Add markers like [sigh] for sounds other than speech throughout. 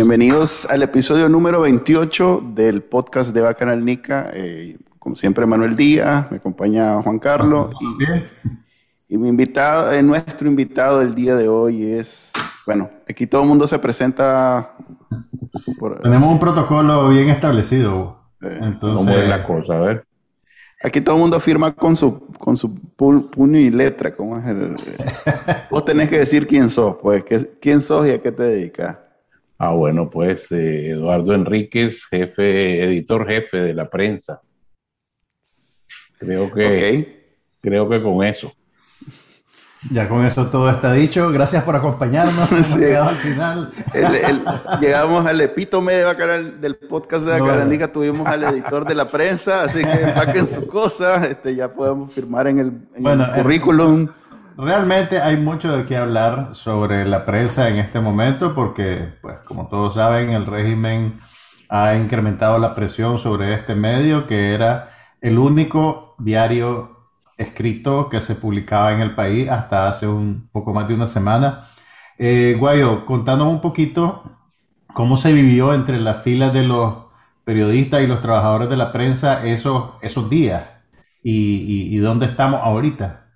Bienvenidos al episodio número 28 del podcast de Bacanal Nica. Eh, como siempre, Manuel Díaz, me acompaña Juan Carlos. Y, mi invitado, eh, nuestro invitado del día de hoy es, bueno, aquí todo el mundo se presenta. Tenemos un protocolo bien establecido. Eh, Entonces, ¿Cómo es la cosa? A ver. Aquí todo el mundo firma con su, con su puño y letra. ¿cómo es el, [laughs] vos tenés que decir quién sos, pues, quién sos y a qué te dedicas. Ah, bueno, pues eh, Eduardo Enríquez, jefe, editor jefe de la prensa. Creo que, creo que con eso. Ya con eso todo está dicho. Gracias por acompañarnos. [laughs] Sí. al final. [laughs] llegamos al epítome de del podcast de Bacaranica. Tuvimos al editor de la prensa, así que [laughs] empaquen sus cosas. Este, ya podemos firmar en el, en el currículum. Realmente hay mucho de qué hablar sobre la prensa en este momento porque, pues, como todos saben, el régimen ha incrementado la presión sobre este medio que era el único diario escrito que se publicaba en el país hasta hace un poco más de una semana. Eh, Guayo, contanos un poquito cómo se vivió entre las filas de los periodistas y los trabajadores de la prensa esos, esos días y dónde estamos ahorita.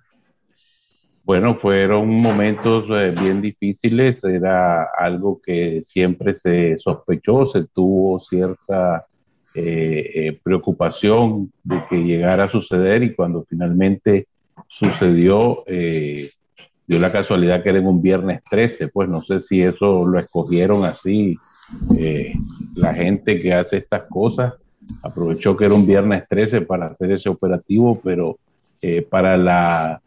Bueno, fueron momentos eh, bien difíciles, era algo que siempre se sospechó, se tuvo cierta eh, eh, preocupación de que llegara a suceder y cuando finalmente sucedió, dio la casualidad que era en un viernes 13, pues no sé si eso lo escogieron así, la gente que hace estas cosas. Aprovechó que era un viernes 13 para hacer ese operativo, pero para la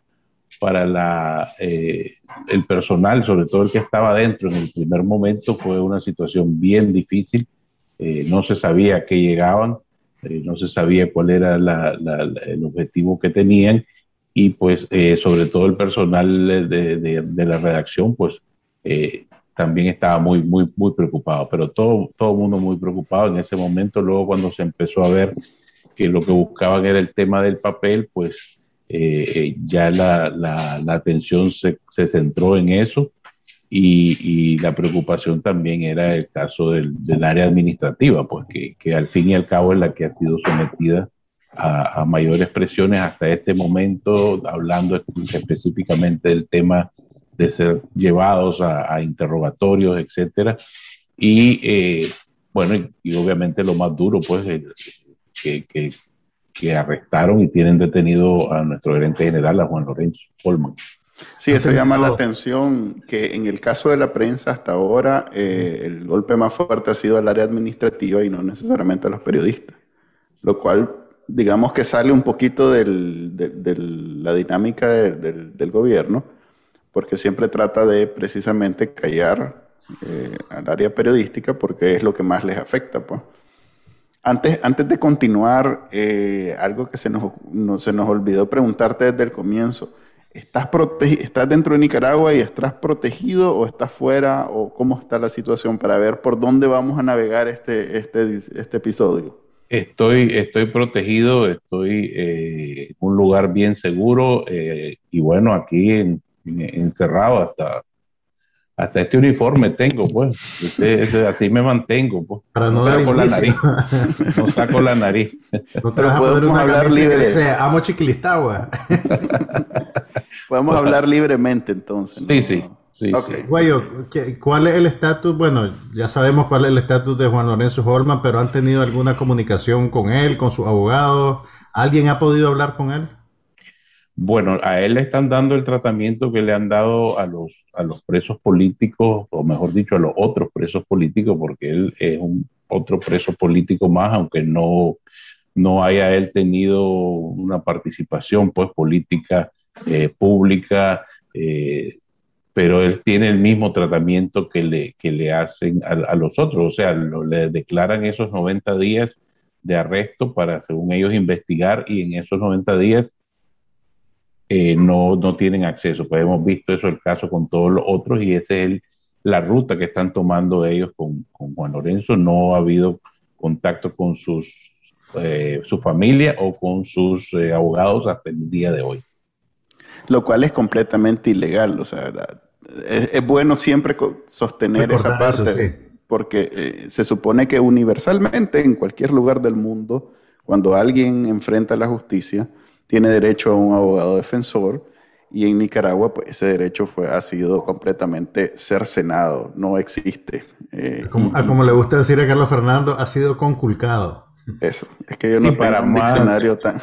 para la, eh, el personal, sobre todo el que estaba dentro en el primer momento, fue una situación bien difícil. Eh, no se sabía a qué llegaban, eh, no se sabía cuál era el objetivo que tenían y pues sobre todo el personal de, de, la redacción pues también estaba muy, muy, muy preocupado, pero todo, todo el mundo muy preocupado en ese momento. Luego cuando se empezó a ver que lo que buscaban era el tema del papel, pues eh, eh, ya la, la, la atención se, se, centró en eso y, y, la preocupación también era el caso del, del área administrativa, pues que, que, al fin y al cabo es la que ha sido sometida a, a mayores presiones hasta este momento, hablando específicamente del tema de ser llevados a, a interrogatorios, etcétera. Y eh, bueno, y, y, obviamente lo más duro, pues, que, que, que arrestaron y tienen detenido a nuestro gerente general, a Juan Lorenzo Polman. Sí, eso llama la atención que en el caso de la prensa hasta ahora eh, el golpe más fuerte ha sido al área administrativa y no necesariamente a los periodistas, lo cual digamos que sale un poquito de, la dinámica del, gobierno, porque siempre trata de precisamente callar eh, al área periodística porque es lo que más les afecta. Pues. Antes, antes de continuar, eh, algo que se nos, se nos olvidó preguntarte desde el comienzo. ¿Estás, ¿Estás dentro de Nicaragua y estás protegido o estás fuera o cómo está la situación para ver por dónde vamos a navegar este, este, este episodio? Estoy, estoy protegido, estoy eh, en un lugar bien seguro eh, y bueno, aquí encerrado hasta, hasta este uniforme tengo, pues. Este, así me mantengo, pues. Para no, saco la nariz. no saco la nariz. No te podemos hablar libre. amo chiquilistagua. [laughs] podemos hablar libremente entonces. Sí, sí. Sí, Guayo, ¿cuál es el estatus? Bueno, ya sabemos cuál es el estatus de Juan Lorenzo Holman, pero ¿han tenido alguna comunicación con él, con su abogado? ¿Alguien ha podido hablar con él? Bueno, a él le están dando el tratamiento que le han dado a los, a los presos políticos, o mejor dicho, a los otros presos políticos, porque él es un otro preso político más, aunque no, no haya él tenido una participación pues política eh, pública, eh, pero él tiene el mismo tratamiento que le, que le hacen a, los otros, o sea, le declaran esos 90 días de arresto para, según ellos, investigar y en esos 90 días eh, no, no tienen acceso. Pues hemos visto eso el caso con todos los otros y esa es la ruta que están tomando ellos con, con Juan Lorenzo. No ha habido contacto con sus, eh, su familia o con sus eh, abogados hasta el día de hoy. Lo cual es completamente ilegal. O sea, es, bueno siempre sostener esa parte, porque eh, se supone que universalmente en cualquier lugar del mundo, cuando alguien enfrenta la justicia, tiene derecho a un abogado defensor y en Nicaragua pues, ese derecho fue, ha sido completamente cercenado, no existe. Eh, como, como, le gusta decir a Carlos Fernando, ha sido conculcado. Eso, es que yo no tengo un diccionario tan...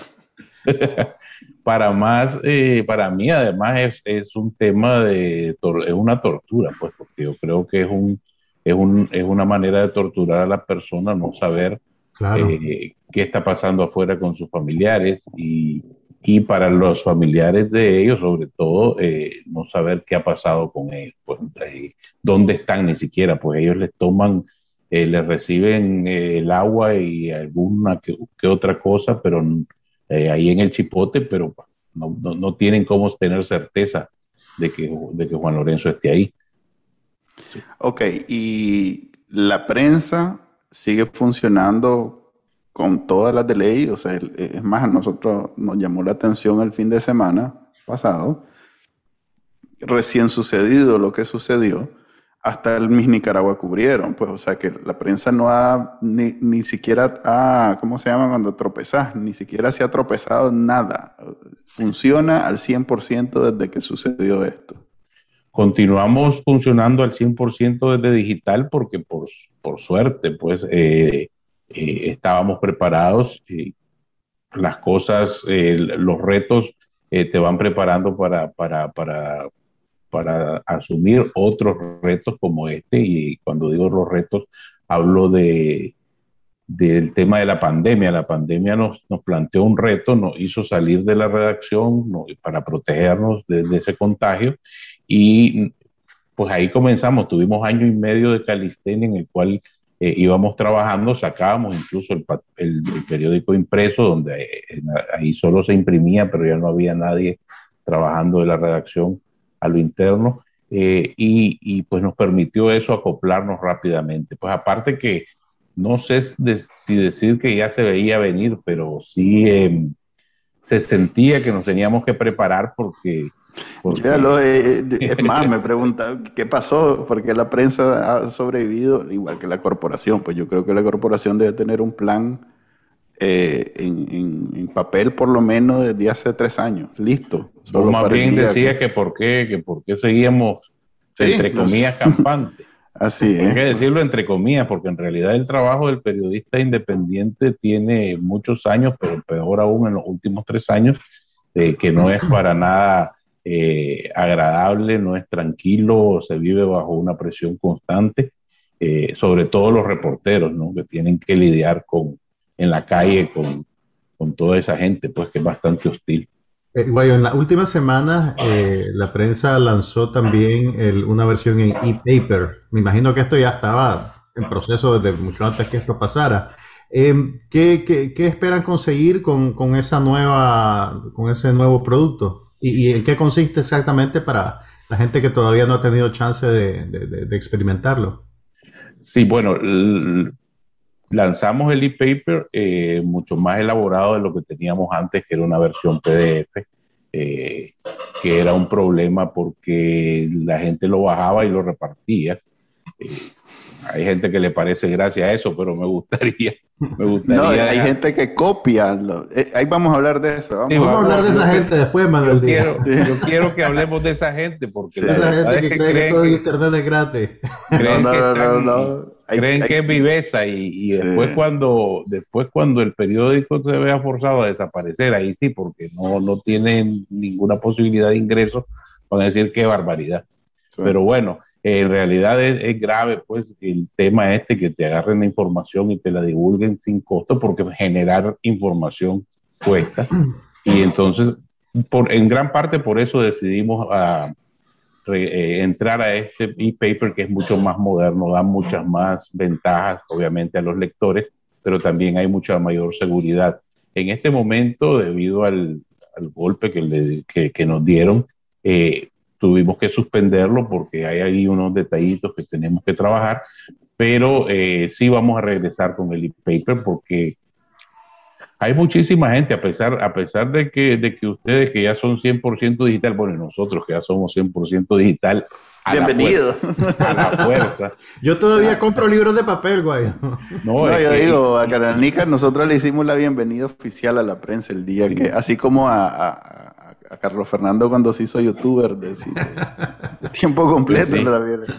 [laughs] para más, eh, para mí además es, es, un tema de, es una tortura, pues, porque yo creo que es, un, es, un, es una manera de torturar a la persona, no saber eh, qué está pasando afuera con sus familiares y, y, para los familiares de ellos, sobre todo, eh, no saber qué ha pasado con ellos, pues, dónde están ni siquiera, pues ellos les toman, les reciben el agua y alguna que, otra cosa, pero eh, ahí en el chipote, pero no, no, tienen cómo tener certeza de que, de que Juan Lorenzo esté ahí. Ok, y la prensa sigue funcionando con todas las de ley, o sea, es más, a nosotros nos llamó la atención el fin de semana pasado, recién sucedido lo que sucedió, hasta el Miss Nicaragua cubrieron, pues, o sea que la prensa no ha ni, ni siquiera ha, ¿cómo se llama cuando tropezás? Ni siquiera se ha tropezado nada. Funciona al 100% desde que sucedió esto. Continuamos funcionando al 100% desde digital porque por, por suerte, pues, eh, eh, estábamos preparados. y las cosas, eh, los retos te van preparando para, para, para para asumir otros retos como este. Y cuando digo los retos, hablo de, del tema de la pandemia. La pandemia nos, nos planteó un reto, nos hizo salir de la redacción para protegernos de, ese contagio y pues ahí comenzamos. Tuvimos año y medio de calistenia en el cual eh, íbamos trabajando, sacábamos incluso el, el, periódico impreso, donde eh, ahí solo se imprimía, pero ya no había nadie trabajando de la redacción a lo interno eh, y, pues nos permitió eso acoplarnos rápidamente. Pues aparte que no sé si decir que ya se veía venir, pero sí em, se sentía que nos teníamos que preparar porque... Eh, es más, me pregunta, ¿qué pasó? Porque la prensa ha sobrevivido, igual que la corporación. Pues yo creo que la corporación debe tener un plan eh, en, papel por lo menos desde hace tres años, listo. Solo más bien decía que... por qué, que por qué seguíamos entre comillas campantes. Así Hay que decirlo entre comillas, porque en realidad el trabajo del periodista independiente tiene muchos años, pero peor aún en los últimos tres años, eh, que no es para nada eh, agradable, no es tranquilo, se vive bajo una presión constante, sobre todo los reporteros, ¿no? que tienen que lidiar con, en la calle con, con toda esa gente, pues que es bastante hostil. Eh, en la última semana eh, la prensa lanzó también una versión en e-paper. Me imagino que esto ya estaba en proceso desde mucho antes que esto pasara. Em, ¿qué, qué, qué, esperan conseguir con, con, esa nueva, con ese nuevo producto? ¿Y, ¿Y, en qué consiste exactamente para la gente que todavía no ha tenido chance de, experimentarlo? Sí, bueno, lanzamos el e-paper eh, mucho más elaborado de lo que teníamos antes, que era una versión PDF, eh, que era un problema porque la gente lo bajaba y lo repartía. Eh, hay gente que le parece gracia a eso, pero me gustaría. Me gustaría no, hay gente que copia. ahí vamos a hablar de eso. Vamos, a hablar de esa gente después, Manuel. Yo quiero, yo quiero que hablemos de esa gente, porque esa gente que, cree que, todo internet es gratis. no, no, no, no, creen que es viveza y, después cuando después cuando el periódico se vea forzado a desaparecer, ahí sí, porque no, no tienen ninguna posibilidad de ingreso, van a decir qué barbaridad. Pero bueno, en realidad es, grave pues el tema este que te agarren la información y te la divulguen sin costo, porque generar información cuesta. Y entonces, por, en gran parte por eso decidimos a eh, entrar a este e-paper que es mucho más moderno, da muchas más ventajas, obviamente, a los lectores, pero también hay mucha mayor seguridad. En este momento, debido al, al golpe que, le, que, que, nos dieron, eh, tuvimos que suspenderlo porque hay ahí unos detallitos que tenemos que trabajar, pero eh, sí vamos a regresar con el e-paper porque hay muchísima gente, a pesar, a pesar de, que, de que ustedes que ya son 100% digital, bueno, nosotros que ya somos 100% digital, Bienvenido. a la fuerza. [laughs] Yo todavía compro libros de papel, güey. No, yo digo, a Caranica nosotros le hicimos la bienvenida oficial a la prensa el día que, así como a, a, a, Carlos Fernando cuando se hizo youtuber de, de [laughs] tiempo completo. Sí.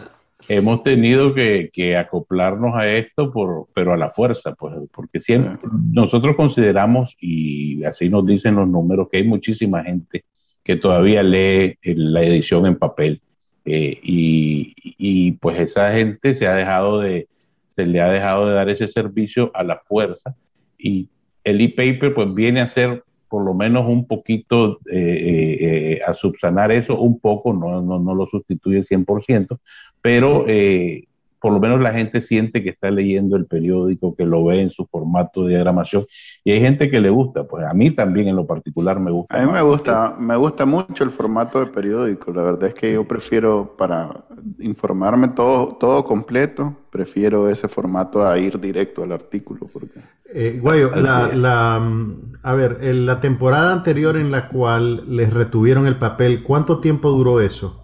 Hemos tenido que, que, acoplarnos a esto, por, pero a la fuerza, pues, porque siempre nosotros consideramos, y así nos dicen los números, que hay muchísima gente que todavía lee la edición en papel eh, y, y, pues esa gente se ha dejado de, se le ha dejado de dar ese servicio a la fuerza y el e-paper pues viene a ser por lo menos un poquito eh, eh, a subsanar eso, un poco, no, no, no lo sustituye 100%, pero eh, por lo menos la gente siente que está leyendo el periódico, que lo ve en su formato de diagramación, y hay gente que le gusta, pues a mí también en lo particular me gusta. A mí me gusta, me gusta mucho el formato de periódico, la verdad es que yo prefiero para informarme todo, todo completo, prefiero ese formato a ir directo al artículo. Porque... Eh, Guayo, la, la, a ver, en la temporada anterior en la cual les retuvieron el papel, ¿cuánto tiempo duró eso?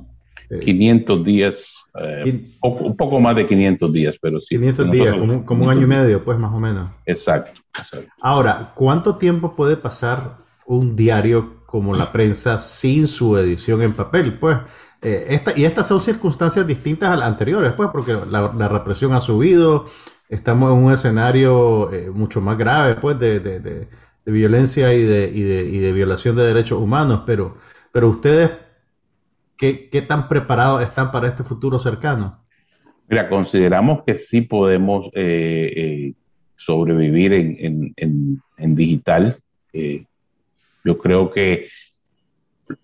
500 días eh, poco, un poco más de 500 días, pero sí. 500 días, como, como, un año y medio, pues más o menos. Exacto, exacto, Ahora, ¿cuánto tiempo puede pasar un diario como la prensa sin su edición en papel? Pues, eh, esta, y estas son circunstancias distintas a las anteriores, pues, porque la, la represión ha subido, estamos en un escenario eh, mucho más grave, pues, de, de, de, de violencia y de, y, y de, violación de derechos humanos, pero, pero ustedes ¿Qué, ¿Qué, tan preparados están para este futuro cercano? Mira, consideramos que sí podemos eh, eh, sobrevivir en, en, en, digital. Eh, yo creo que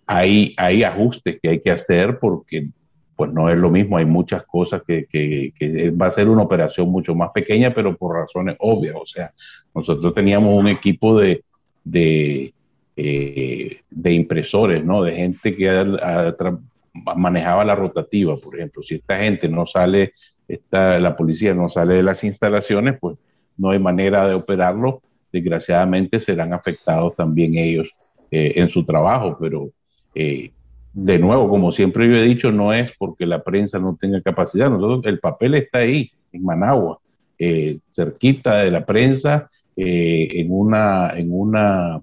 hay, hay ajustes que hay que hacer porque pues no es lo mismo, hay muchas cosas que, que, que, va a ser una operación mucho más pequeña, pero por razones obvias. O sea, nosotros teníamos un equipo de, de, eh, de impresores, ¿no? De gente que manejaba la rotativa, por ejemplo. Si esta gente no sale, esta, la policía no sale de las instalaciones, pues no hay manera de operarlo. Desgraciadamente serán afectados también ellos eh, en su trabajo, pero eh, de nuevo, como siempre yo he dicho, no es porque la prensa no tenga capacidad. Nosotros, el papel está ahí, en Managua, cerquita de la prensa, en una, en una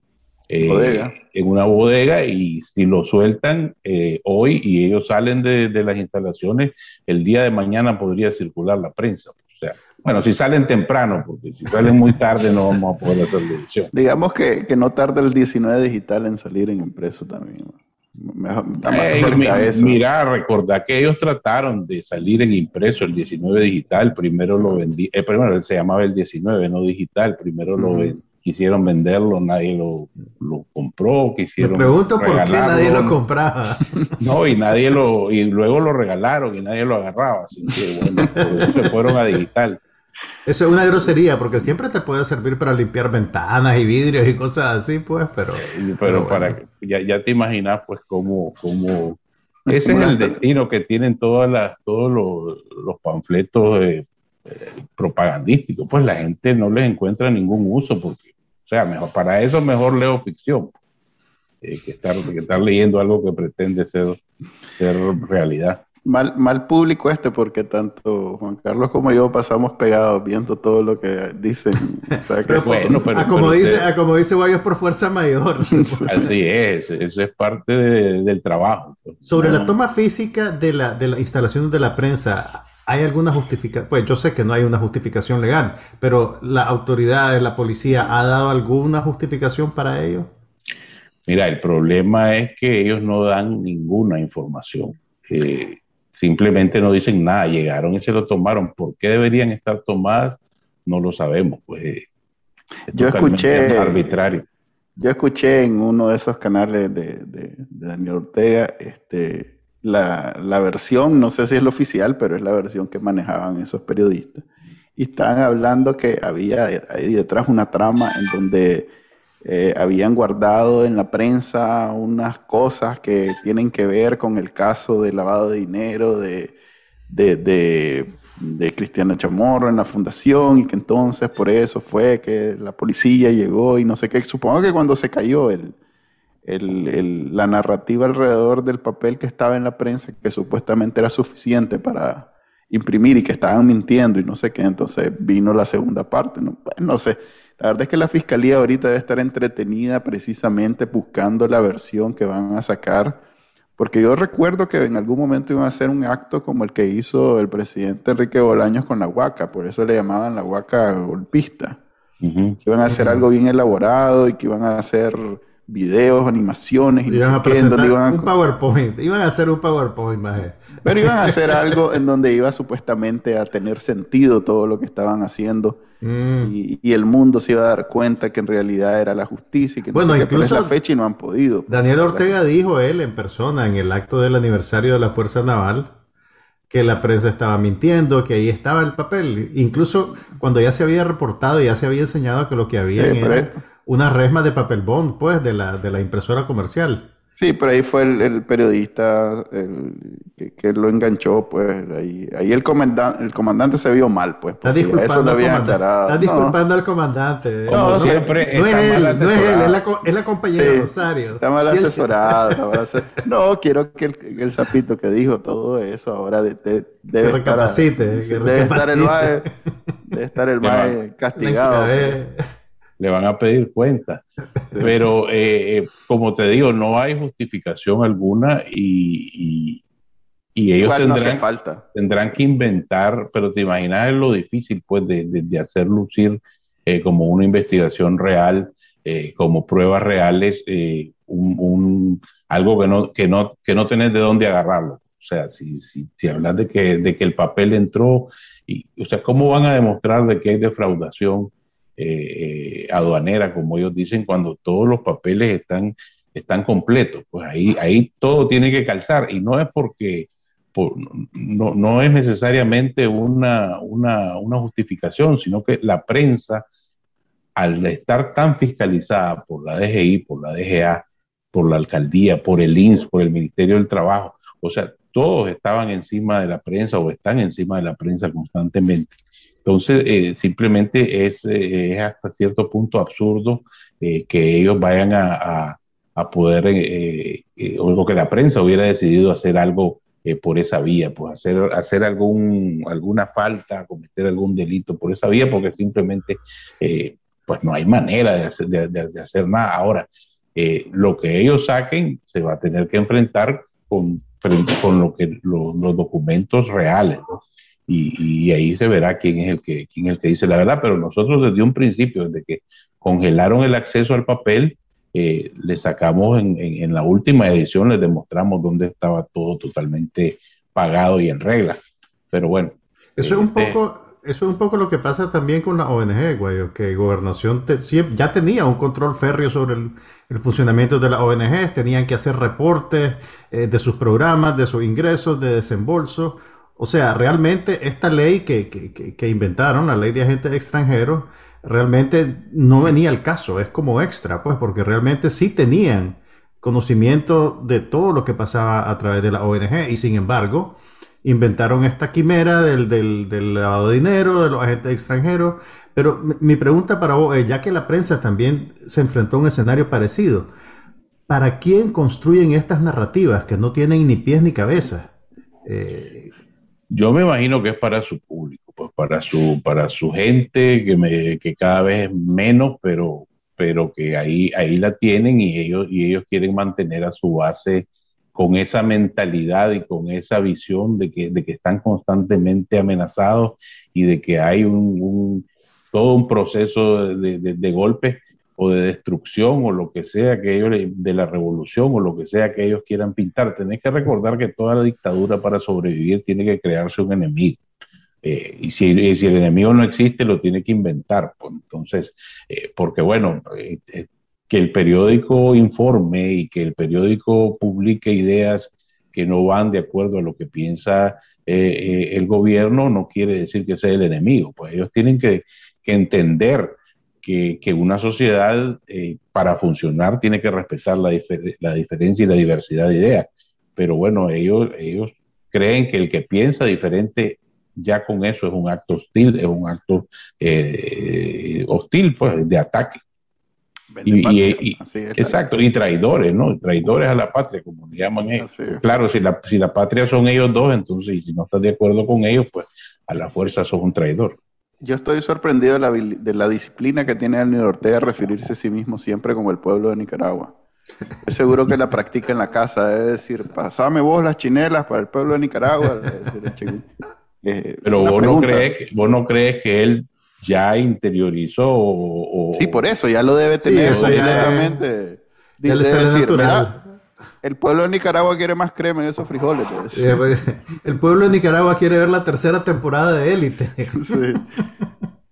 bodega en una bodega y si lo sueltan eh, hoy y ellos salen de, de, las instalaciones, el día de mañana podría circular la prensa. O sea, bueno, si salen temprano, porque si salen muy tarde no vamos a poder hacer la edición. Digamos que, que no tarda el 19 digital en salir en impreso también. Mejor, eh. Mira, recordad que ellos trataron de salir en impreso el 19 digital, primero lo vendí, eh, primero se llamaba el 19, no digital, primero uh -huh. lo vendí quisieron venderlo, nadie lo, lo compró, quisieron. Me pregunto por qué nadie lo compraba. [laughs] No, y nadie lo, y luego lo regalaron y nadie lo agarraba, así que bueno, se fueron a digital. Eso es una grosería, porque siempre te puede servir para limpiar ventanas y vidrios y cosas así, pues, pero. Pero, pero para bueno. ya, ya te imaginas, pues, cómo, cómo ese es el destino que tienen todas las, todos los, los panfletos eh, eh, propagandísticos. Pues la gente no les encuentra ningún uso porque o sea, mejor, para eso mejor leo ficción eh, que, estar, que estar leyendo algo que pretende ser, ser realidad. Mal, mal público este porque tanto Juan Carlos como yo pasamos pegados viendo todo lo que dicen. O sea, que pero, bueno, pero, a, como pero dice, usted, a como dice Guayos por fuerza mayor. [laughs] Así es, eso es parte de, del trabajo. Sobre la toma física de la, de la instalación de la prensa, ¿Hay alguna justificación? Pues yo sé que no hay una justificación legal, pero la autoridad, la policía, ¿ha dado alguna justificación para ello? Mira, el problema es que ellos no dan ninguna información. Eh, simplemente no dicen nada, llegaron y se lo tomaron. ¿Por qué deberían estar tomadas? No lo sabemos. Pues yo escuché arbitrario. Yo escuché en uno de esos canales de, de, de Daniel Ortega, este, la, la, versión, no sé si es la oficial, pero es la versión que manejaban esos periodistas. Y estaban hablando que había ahí detrás una trama en donde eh, habían guardado en la prensa unas cosas que tienen que ver con el caso de lavado de dinero de, de, de, de Cristiana Chamorro en la fundación y que entonces por eso fue que la policía llegó y no sé qué. Supongo que cuando se cayó el, el, la narrativa alrededor del papel que estaba en la prensa, que supuestamente era suficiente para imprimir y que estaban mintiendo y no sé qué, entonces vino la segunda parte. No, pues, no sé. La verdad es que la fiscalía ahorita debe estar entretenida precisamente buscando la versión que van a sacar, porque yo recuerdo que en algún momento iban a hacer un acto como el que hizo el presidente Enrique Bolaños con la Huaca, por eso le llamaban la Huaca golpista. Que iban a hacer algo bien elaborado y que iban a hacer videos, animaciones y iban a presentar un PowerPoint. Iban a hacer un PowerPoint, más. Pero iban a hacer [laughs] algo en donde iba supuestamente a tener sentido todo lo que estaban haciendo. Mm. Y, el mundo se iba a dar cuenta que en realidad era la justicia y que no bueno, sé incluso la fecha y no han podido. Daniel Ortega dijo él en persona en el acto del aniversario de la Fuerza Naval que la prensa estaba mintiendo, que ahí estaba el papel. Incluso cuando ya se había reportado, ya se había enseñado que lo que había era una resma de papel bond, pues, de la, de la impresora comercial. Sí, pero ahí fue el, periodista que, lo enganchó, pues ahí, ahí el, comandante, el comandante se vio mal, pues. Está disculpando, al, comandante. Está disculpando al comandante. No, siempre no, es él, no es él, es la, es la compañera Rosario. Está mal asesorado. Está mal asesorado. no, quiero que el, el, sapito que dijo todo eso ahora de, de, debe, que recapacite, estar, debe, estar el debe estar el mae castigado le van a pedir cuenta. [laughs] Pero eh, eh, como te digo, no hay justificación alguna y, ellos tendrán, falta. tendrán que inventar, pero te imaginas lo difícil pues de, hacer lucir eh, como una investigación real, como pruebas reales, un, algo que no, que, no, que no tenés de dónde agarrarlo. O sea, si, si, si hablas de que, de que el papel entró, y, o sea, ¿cómo van a demostrar de que hay defraudación? Eh, aduanera, como ellos dicen, cuando todos los papeles están, están completos. Pues ahí, ahí todo tiene que calzar y no es porque no, no, es necesariamente una, una, una, justificación, sino que la prensa, al estar tan fiscalizada por la DGI, por la DGA, por la alcaldía, por el INS, por el Ministerio del Trabajo, o sea, todos estaban encima de la prensa o están encima de la prensa constantemente. Entonces, eh, simplemente es, eh, es, hasta cierto punto absurdo eh, que ellos vayan a, a, poder, o que la prensa hubiera decidido hacer algo por esa vía, pues hacer, hacer algún, alguna falta, cometer algún delito por esa vía, porque simplemente pues no hay manera de hacer, de, hacer nada. Ahora, lo que ellos saquen se va a tener que enfrentar con, con lo que, los documentos reales. ¿no? Y, ahí se verá quién es el que quién es el que dice la verdad. Pero nosotros desde un principio, desde que congelaron el acceso al papel, eh, le sacamos en, en, la última edición, les demostramos dónde estaba todo totalmente pagado y en regla. Pero bueno. Eso es un este poco, eso es un poco lo que pasa también con la ONG, güey, que Gobernación ya tenía un control férreo sobre el, funcionamiento de la ONG, tenían que hacer reportes eh, de sus programas, de sus ingresos, de desembolso. O sea, realmente esta ley que, que, inventaron, la ley de agentes extranjeros, realmente no venía al caso, es como extra, pues, porque realmente sí tenían conocimiento de todo lo que pasaba a través de la ONG y sin embargo inventaron esta quimera del, del, lavado de dinero, de los agentes extranjeros. Pero mi pregunta para vos ya que la prensa también se enfrentó a un escenario parecido, ¿para quién construyen estas narrativas que no tienen ni pies ni cabeza? Eh, yo me imagino que es para su público, pues para su, para su gente, que, me, que cada vez es menos, pero, pero que ahí, ahí la tienen y ellos, y ellos quieren mantener a su base con esa mentalidad y con esa visión de que, de que están constantemente amenazados y de que hay un, todo un proceso de, de, de golpes o de destrucción o lo que sea que ellos, de la revolución o lo que sea que ellos quieran pintar. Tenés que recordar que toda la dictadura para sobrevivir tiene que crearse un enemigo. Eh, y, si, el enemigo no existe, lo tiene que inventar. Pues, entonces, eh, porque bueno, eh, que el periódico informe y que el periódico publique ideas que no van de acuerdo a lo que piensa el gobierno, no quiere decir que sea el enemigo. Pues ellos tienen que entender que, que, una sociedad para funcionar tiene que respetar la, la diferencia y la diversidad de ideas. Pero bueno, ellos, ellos creen que el que piensa diferente ya con eso es un acto hostil, es un acto eh, hostil, pues, de ataque. Y, exacto, y traidores, ¿no? Traidores a la patria, como le llaman ellos. Claro, si la, si la patria son ellos dos, entonces, si no estás de acuerdo con ellos, pues a la fuerza sos un traidor. Yo estoy sorprendido de la, de la disciplina que tiene Daniel Ortega referirse a sí mismo siempre como el pueblo de Nicaragua. [laughs] Es seguro que la practica en la casa, es decir, pasame vos las chinelas para el pueblo de Nicaragua. [laughs] Eh, Pero vos no, crees que, vos no crees que él ya interiorizó o, Sí, por eso, ya lo debe tener completamente. Ya, decir, el pueblo de Nicaragua quiere más crema en esos frijoles. Pues, el pueblo de Nicaragua quiere ver la tercera temporada de Élite. [laughs]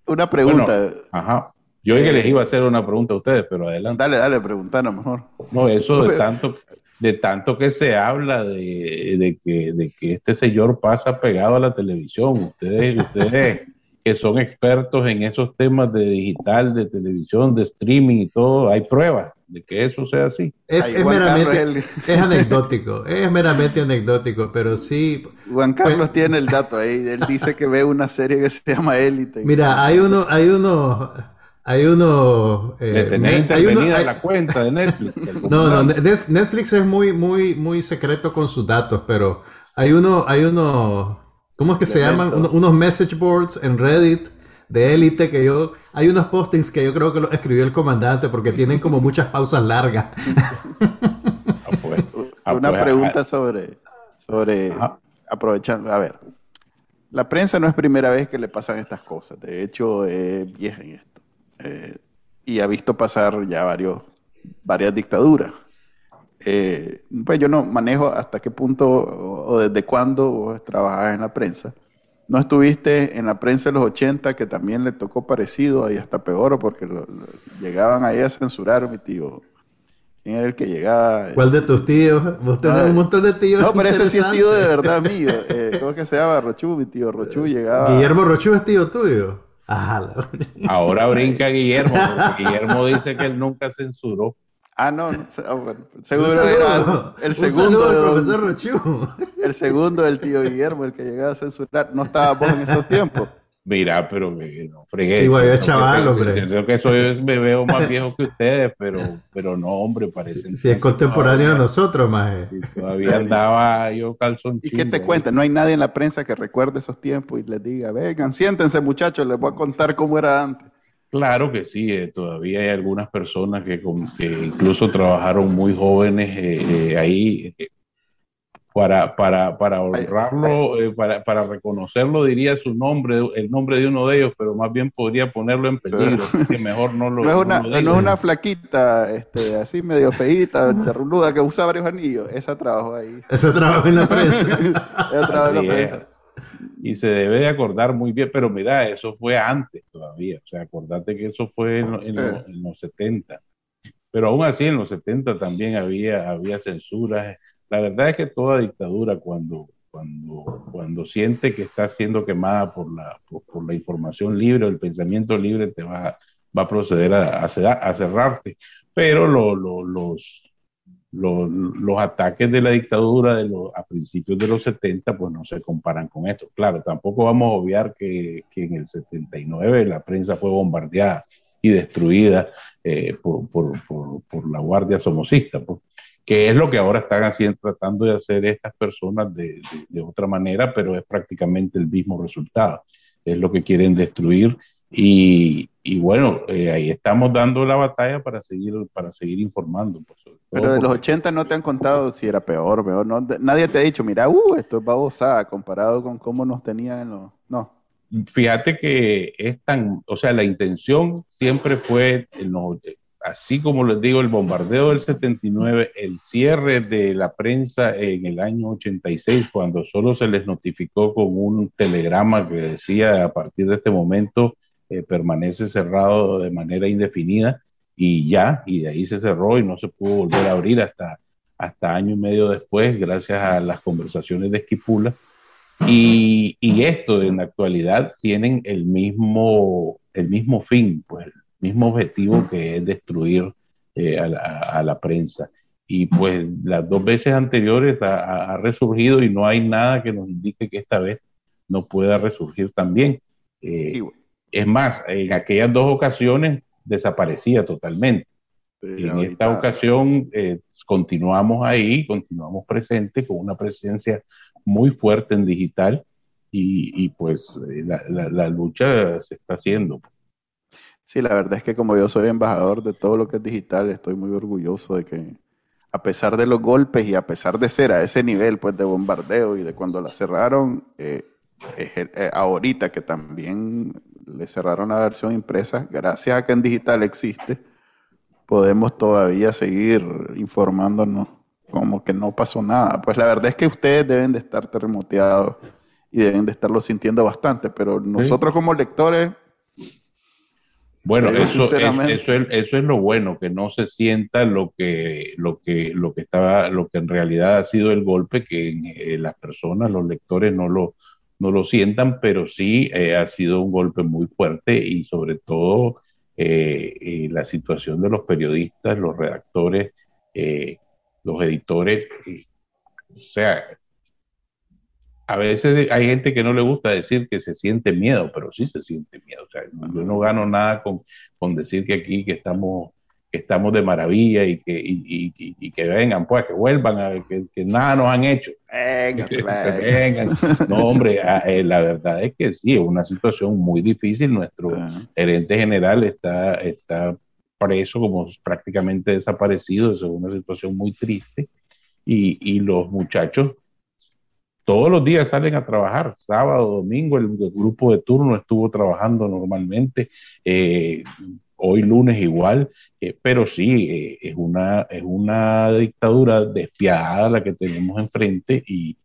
Una pregunta. ajá. Yo que les iba a hacer una pregunta a ustedes, pero adelante. Dale, dale, preguntanos mejor. No, eso de tanto, de tanto que se habla de, que, de que este señor pasa pegado a la televisión. Ustedes, ustedes que son expertos en esos temas de digital, de televisión, de streaming y todo, hay pruebas de que eso sea así. Es, meramente, es anecdótico, es meramente anecdótico, pero sí. Juan Carlos pues, tiene el dato ahí, él dice que ve una serie que se llama Élite. Mira, hay uno, hay uno hay uno. Eh, hay uno, la cuenta de Netflix. no, no, Netflix es muy, muy, muy secreto con sus datos, pero hay uno, hay uno. ¿Cómo es que se llaman? unos message boards en Reddit de élite que yo. Hay unos postings que yo creo que lo escribió el comandante porque tienen como muchas pausas largas. Ah, pues, ah, Una pues, pregunta ah. sobre. sobre aprovechando. A ver. La prensa no es primera vez que le pasan estas cosas. De hecho, es vieja en esto. Eh, y ha visto pasar ya varios, varias dictaduras. Eh, pues yo no manejo hasta qué punto o, desde cuándo vos trabajás en la prensa. ¿No estuviste en la prensa de los 80 que también le tocó parecido, ahí hasta peor, porque llegaban ahí a censurar mi tío? ¿Quién era el que llegaba? ¿Cuál de tus tíos? Vos tenés un montón de tíos. No, pero ese sí es tío de verdad mío. [laughs] Eh, ¿Cómo que se llama? Rochú, mi tío Rochú llegaba. Guillermo Rochú es tío tuyo. Ahora [laughs] brinca Guillermo, porque [laughs] Guillermo dice que él nunca censuró. Ah, no, ah, seguro era el segundo del profesor Rochu. El segundo del tío Guillermo, el que llegaba a censurar. No estaba vos en esos tiempos. Mira, pero me, no fregué. Sí, güey, es chaval, hombre. Yo creo que soy, me veo más viejo que ustedes, pero, pero no, hombre, parece. Si, es contemporáneo de nosotros, más. Todavía andaba yo calzón ¿Y qué te cuenta? No hay nadie en la prensa que recuerde esos tiempos y les diga, vengan, siéntense, muchachos, les voy a contar cómo era antes. Claro que sí, eh, todavía hay algunas personas que, que, incluso trabajaron muy jóvenes eh, eh, ahí para, para, para honrarlo, eh, para, para, reconocerlo, diría su nombre, el nombre de uno de ellos, pero más bien podría ponerlo en peligro, que mejor no lo [laughs] No es una, no es una flaquita, este, así medio feíta, [laughs] charruluda, que usa varios anillos, esa trabajo ahí. Esa trabajo en la prensa. [laughs] esa trabajo en la prensa. Y se debe de acordar muy bien, pero mira, eso fue antes todavía, o sea, acordate que eso fue en, en, en los 70. Pero aún así, en los 70 también había, había censuras la verdad es que toda dictadura cuando, cuando, cuando siente que está siendo quemada por la, por, la información libre o el pensamiento libre, te va, va a proceder a, a, cerrarte. Pero los, los, ataques de la dictadura de los, a principios de los 70 pues no se comparan con esto. Claro, tampoco vamos a obviar que, que en el 79 la prensa fue bombardeada y destruida eh, por, por, por, la Guardia Somocista. Pues que es lo que ahora están haciendo, tratando de hacer estas personas de, de, otra manera, pero es prácticamente el mismo resultado. Es lo que quieren destruir y, y bueno, eh, ahí estamos dando la batalla para seguir, para seguir informando. pero de los 80 no te han contado si era peor, peor. No, nadie te ha dicho, mira, uh, esto es babosa comparado con cómo nos tenían en los... No. Fíjate que es tan, o sea, la intención siempre fue en los, así como les digo, el bombardeo del 79, el cierre de la prensa en el año 86, cuando solo se les notificó con un telegrama que decía a partir de este momento eh, permanece cerrado de manera indefinida y ya, y de ahí se cerró y no se pudo volver a abrir hasta, hasta año y medio después, gracias a las conversaciones de Esquipula. Y, y esto en la actualidad tienen el mismo, el mismo fin, pues el mismo objetivo que es destruir eh, a, la, a, la, prensa. Y pues las dos veces anteriores ha, ha, resurgido y no hay nada que nos indique que esta vez no pueda resurgir también. Eh, es más, en aquellas dos ocasiones desaparecía totalmente. Sí, en esta ocasión eh, continuamos ahí, continuamos presentes con una presencia muy fuerte en digital y, y pues eh, la, la, la, lucha se está haciendo. Sí, la verdad es que como yo soy embajador de todo lo que es digital, estoy muy orgulloso de que a pesar de los golpes y a pesar de ser a ese nivel pues de bombardeo y de cuando la cerraron, eh, eh, ahorita que también le cerraron la versión impresa, gracias a que en digital existe, podemos todavía seguir informándonos como que no pasó nada. Pues la verdad es que ustedes deben de estar terremoteados y deben de estarlo sintiendo bastante, pero nosotros ¿Sí? como lectores... Bueno, eso, es, eso, es, eso es lo bueno, que no se sienta lo que, lo que, lo que estaba, lo que en realidad ha sido el golpe, que eh, las personas, los lectores no lo, no lo sientan, pero sí eh, ha sido un golpe muy fuerte y sobre todo eh, eh, la situación de los periodistas, los redactores, los editores. o sea, a veces hay gente que no le gusta decir que se siente miedo, pero sí se siente miedo. Yo no gano nada con, con decir que aquí que estamos que estamos de maravilla y que, y, y, y que vengan, pues, que vuelvan, a, que, que nada nos han hecho. Venga, [laughs] que, vengan. No, hombre, eh, la verdad es que sí, es una situación muy difícil. Nuestro -huh. gerente general está, está preso, como prácticamente desaparecido. Es una situación muy triste. Y, y los muchachos todos los días salen a trabajar, sábado, domingo, el, el grupo de turno estuvo trabajando normalmente, eh, hoy lunes igual, eh, pero sí, eh, es, una, es una dictadura despiadada la que tenemos enfrente y,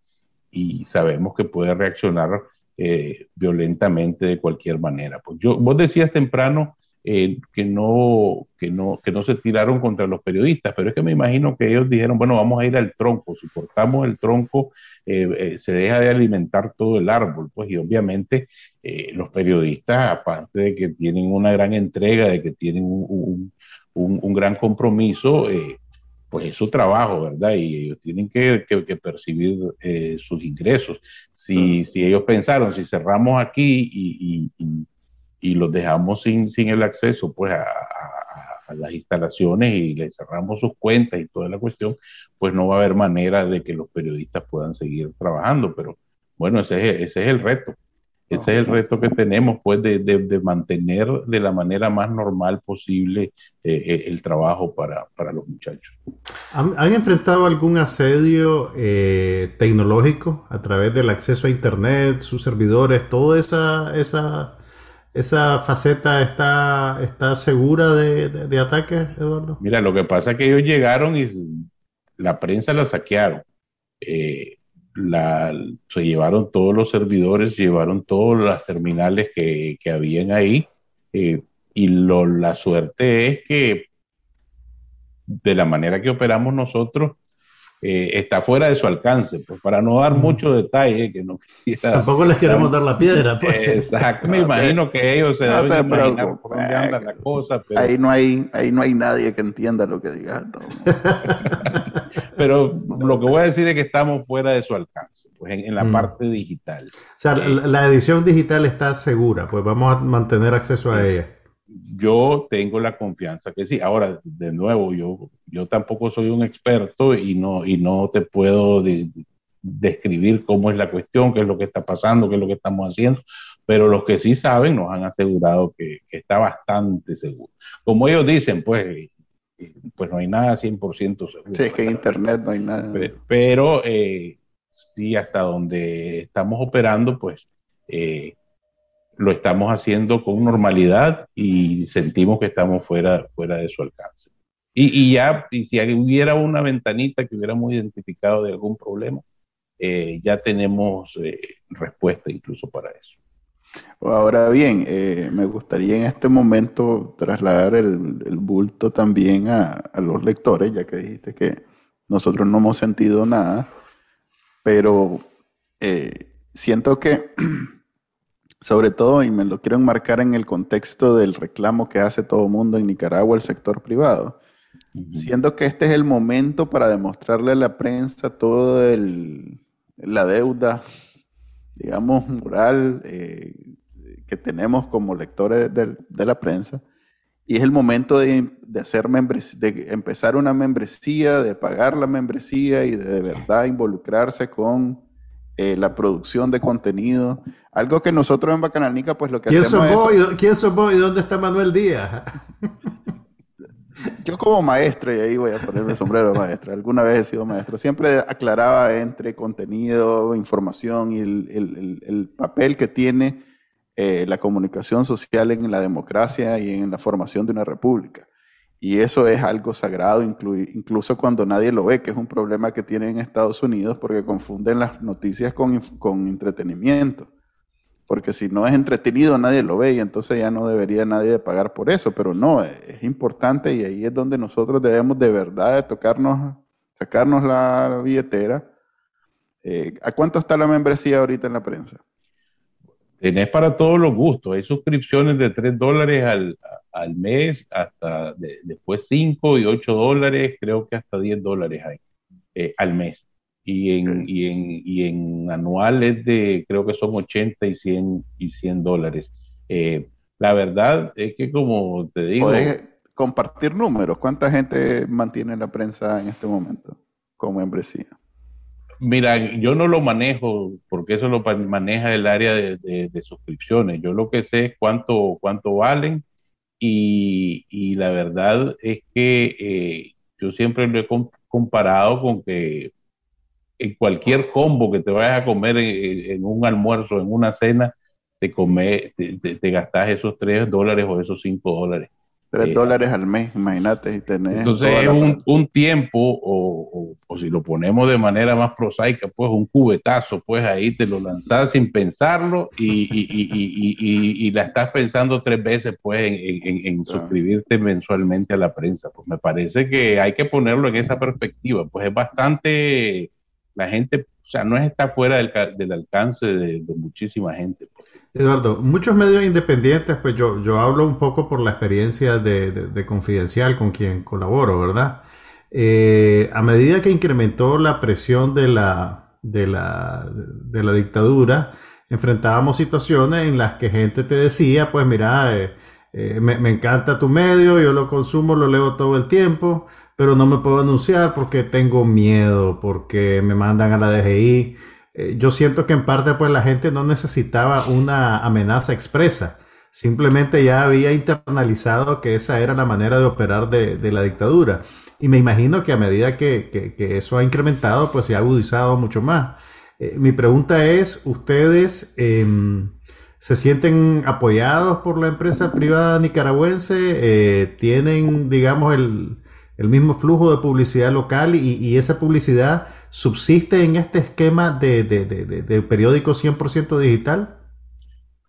sabemos que puede reaccionar eh, violentamente de cualquier manera. Pues yo, vos decías temprano que, no, que, no, que no se tiraron contra los periodistas, pero es que me imagino que ellos dijeron, bueno, vamos a ir al tronco, si cortamos el tronco, eh, eh, se deja de alimentar todo el árbol, pues, y obviamente eh, los periodistas, aparte de que tienen una gran entrega, de que tienen un, un, un, un gran compromiso, eh, pues es su trabajo, ¿verdad? Y ellos tienen que, que, que percibir sus ingresos. Si, si, ellos pensaron, si cerramos aquí y, y, y los dejamos sin, sin, el acceso, pues a, a, a, las instalaciones y les cerramos sus cuentas y toda la cuestión, pues no va a haber manera de que los periodistas puedan seguir trabajando. Pero bueno, ese es, ese es el reto. Ese es el reto que tenemos, pues, de, de, de mantener de la manera más normal posible eh, eh el trabajo para, para, los muchachos. ¿Han, ¿Han enfrentado algún asedio eh, tecnológico a través del acceso a Internet, sus servidores, toda esa, esa, esa faceta está, está segura de, de, ataques, Eduardo? Mira, lo que pasa es que ellos llegaron y la prensa la saquearon. Eh, se llevaron todos los servidores, se llevaron todas las terminales que, que habían ahí. Eh, y lo, la suerte es que de la manera que operamos nosotros, eh, está fuera de su alcance, pues para no dar mucho detalle, que no quisiera, Tampoco les queremos dar la piedra, pues. Exacto, me imagino que ellos se no deben imaginar por dónde anda la cosa. Pero... Ahí, no hay, ahí no hay nadie que entienda lo que digas. [laughs] pero lo que voy a decir es que estamos fuera de su alcance, pues en, en la mm. parte digital. O sea, eh, la, la edición digital está segura, pues vamos a mantener acceso a ella yo tengo la confianza que sí. Ahora, de nuevo, yo, yo tampoco soy un experto y no, y no te puedo de, describir cómo es la cuestión, qué es lo que está pasando, qué es lo que estamos haciendo, pero los que sí saben nos han asegurado que, que está bastante seguro. Como ellos dicen, pues, pues no hay nada 100% seguro. Sí, es que en Internet no hay nada. Pero eh, sí, hasta donde estamos operando, pues... Eh, lo estamos haciendo con normalidad y sentimos que estamos fuera, fuera de su alcance. Y, y ya, y si hubiera una ventanita que hubiéramos identificado de algún problema, eh, ya tenemos eh, respuesta incluso para eso. Ahora bien, eh, me gustaría en este momento trasladar el, el bulto también a, a, los lectores, ya que dijiste que nosotros no hemos sentido nada, pero eh, siento que, [clears throat] sobre todo, y me lo quiero enmarcar en el contexto del reclamo que hace todo el mundo en Nicaragua, el sector privado, siento que este es el momento para demostrarle a la prensa toda la deuda, digamos, moral eh, que tenemos como lectores de la prensa y es el momento de, hacer de empezar una membresía, de pagar la membresía y de, de verdad involucrarse con eh, la producción de contenido. Algo que nosotros en Bacanalnica, pues lo que ¿Quién hacemos vos, es... ¿Quién sos vos y dónde está Manuel Díaz? [laughs] Yo como maestro, y ahí voy a ponerme el sombrero de maestro, alguna vez he sido maestro, siempre aclaraba entre contenido, información y el, el, el papel que tiene eh, la comunicación social en la democracia y en la formación de una república. Y eso es algo sagrado, incluso cuando nadie lo ve, que es un problema que tienen en Estados Unidos porque confunden las noticias con, con entretenimiento. Porque si no es entretenido, nadie lo ve y entonces ya no debería nadie pagar por eso. Pero no, es importante y ahí es donde nosotros debemos de verdad tocarnos, sacarnos la billetera. Eh, ¿A cuánto está la membresía ahorita en la prensa? Tenés para todos los gustos. Hay suscripciones de 3 dólares al, mes, hasta después 5 y 8 dólares, creo que hasta 10 dólares hay eh, al mes. Y en, y, en, y en anuales de, creo que son 80 y 100, y 100 dólares. Eh, la verdad es que como te digo... Puedes compartir números. ¿Cuánta gente mantiene la prensa en este momento como membresía? Mira, yo no lo manejo porque eso lo maneja el área de, suscripciones. Yo lo que sé es cuánto, cuánto valen y, la verdad es que eh, yo siempre lo he comparado con que en cualquier combo que te vayas a comer en, un almuerzo, en una cena, te, come, te, gastas esos 3 dólares o esos 5 dólares. 3 eh, dólares al mes, imagínate. Y tenés entonces es un, un, tiempo, o, o, si lo ponemos de manera más prosaica, pues un cubetazo, pues ahí te lo lanzas sin pensarlo y, y, y, y la estás pensando tres veces, pues, en, en, suscribirte mensualmente a la prensa. Pues me parece que hay que ponerlo en esa perspectiva, pues es bastante, la gente, o sea, no está fuera del, del alcance de, de muchísima gente. Pues. Eduardo, muchos medios independientes, pues yo, yo hablo un poco por la experiencia de, Confidencial con quien colaboro, ¿verdad? Eh, a medida que incrementó la presión de la, de la, de la dictadura, enfrentábamos situaciones en las que gente te decía, pues mira, eh, eh, me, me, encanta tu medio, yo lo consumo, lo leo todo el tiempo, pero no me puedo anunciar porque tengo miedo, porque me mandan a la DGI. Eh, yo siento que en parte pues la gente no necesitaba una amenaza expresa, simplemente ya había internalizado que esa era la manera de operar de, la dictadura. Y me imagino que a medida que, eso ha incrementado, pues se ha agudizado mucho más. Eh, mi pregunta es, ¿ustedes em, se sienten apoyados por la empresa privada nicaragüense? Eh, ¿Tienen, digamos, el, mismo flujo de publicidad local y, y esa publicidad subsiste en este esquema de, de, de, periódico 100% digital?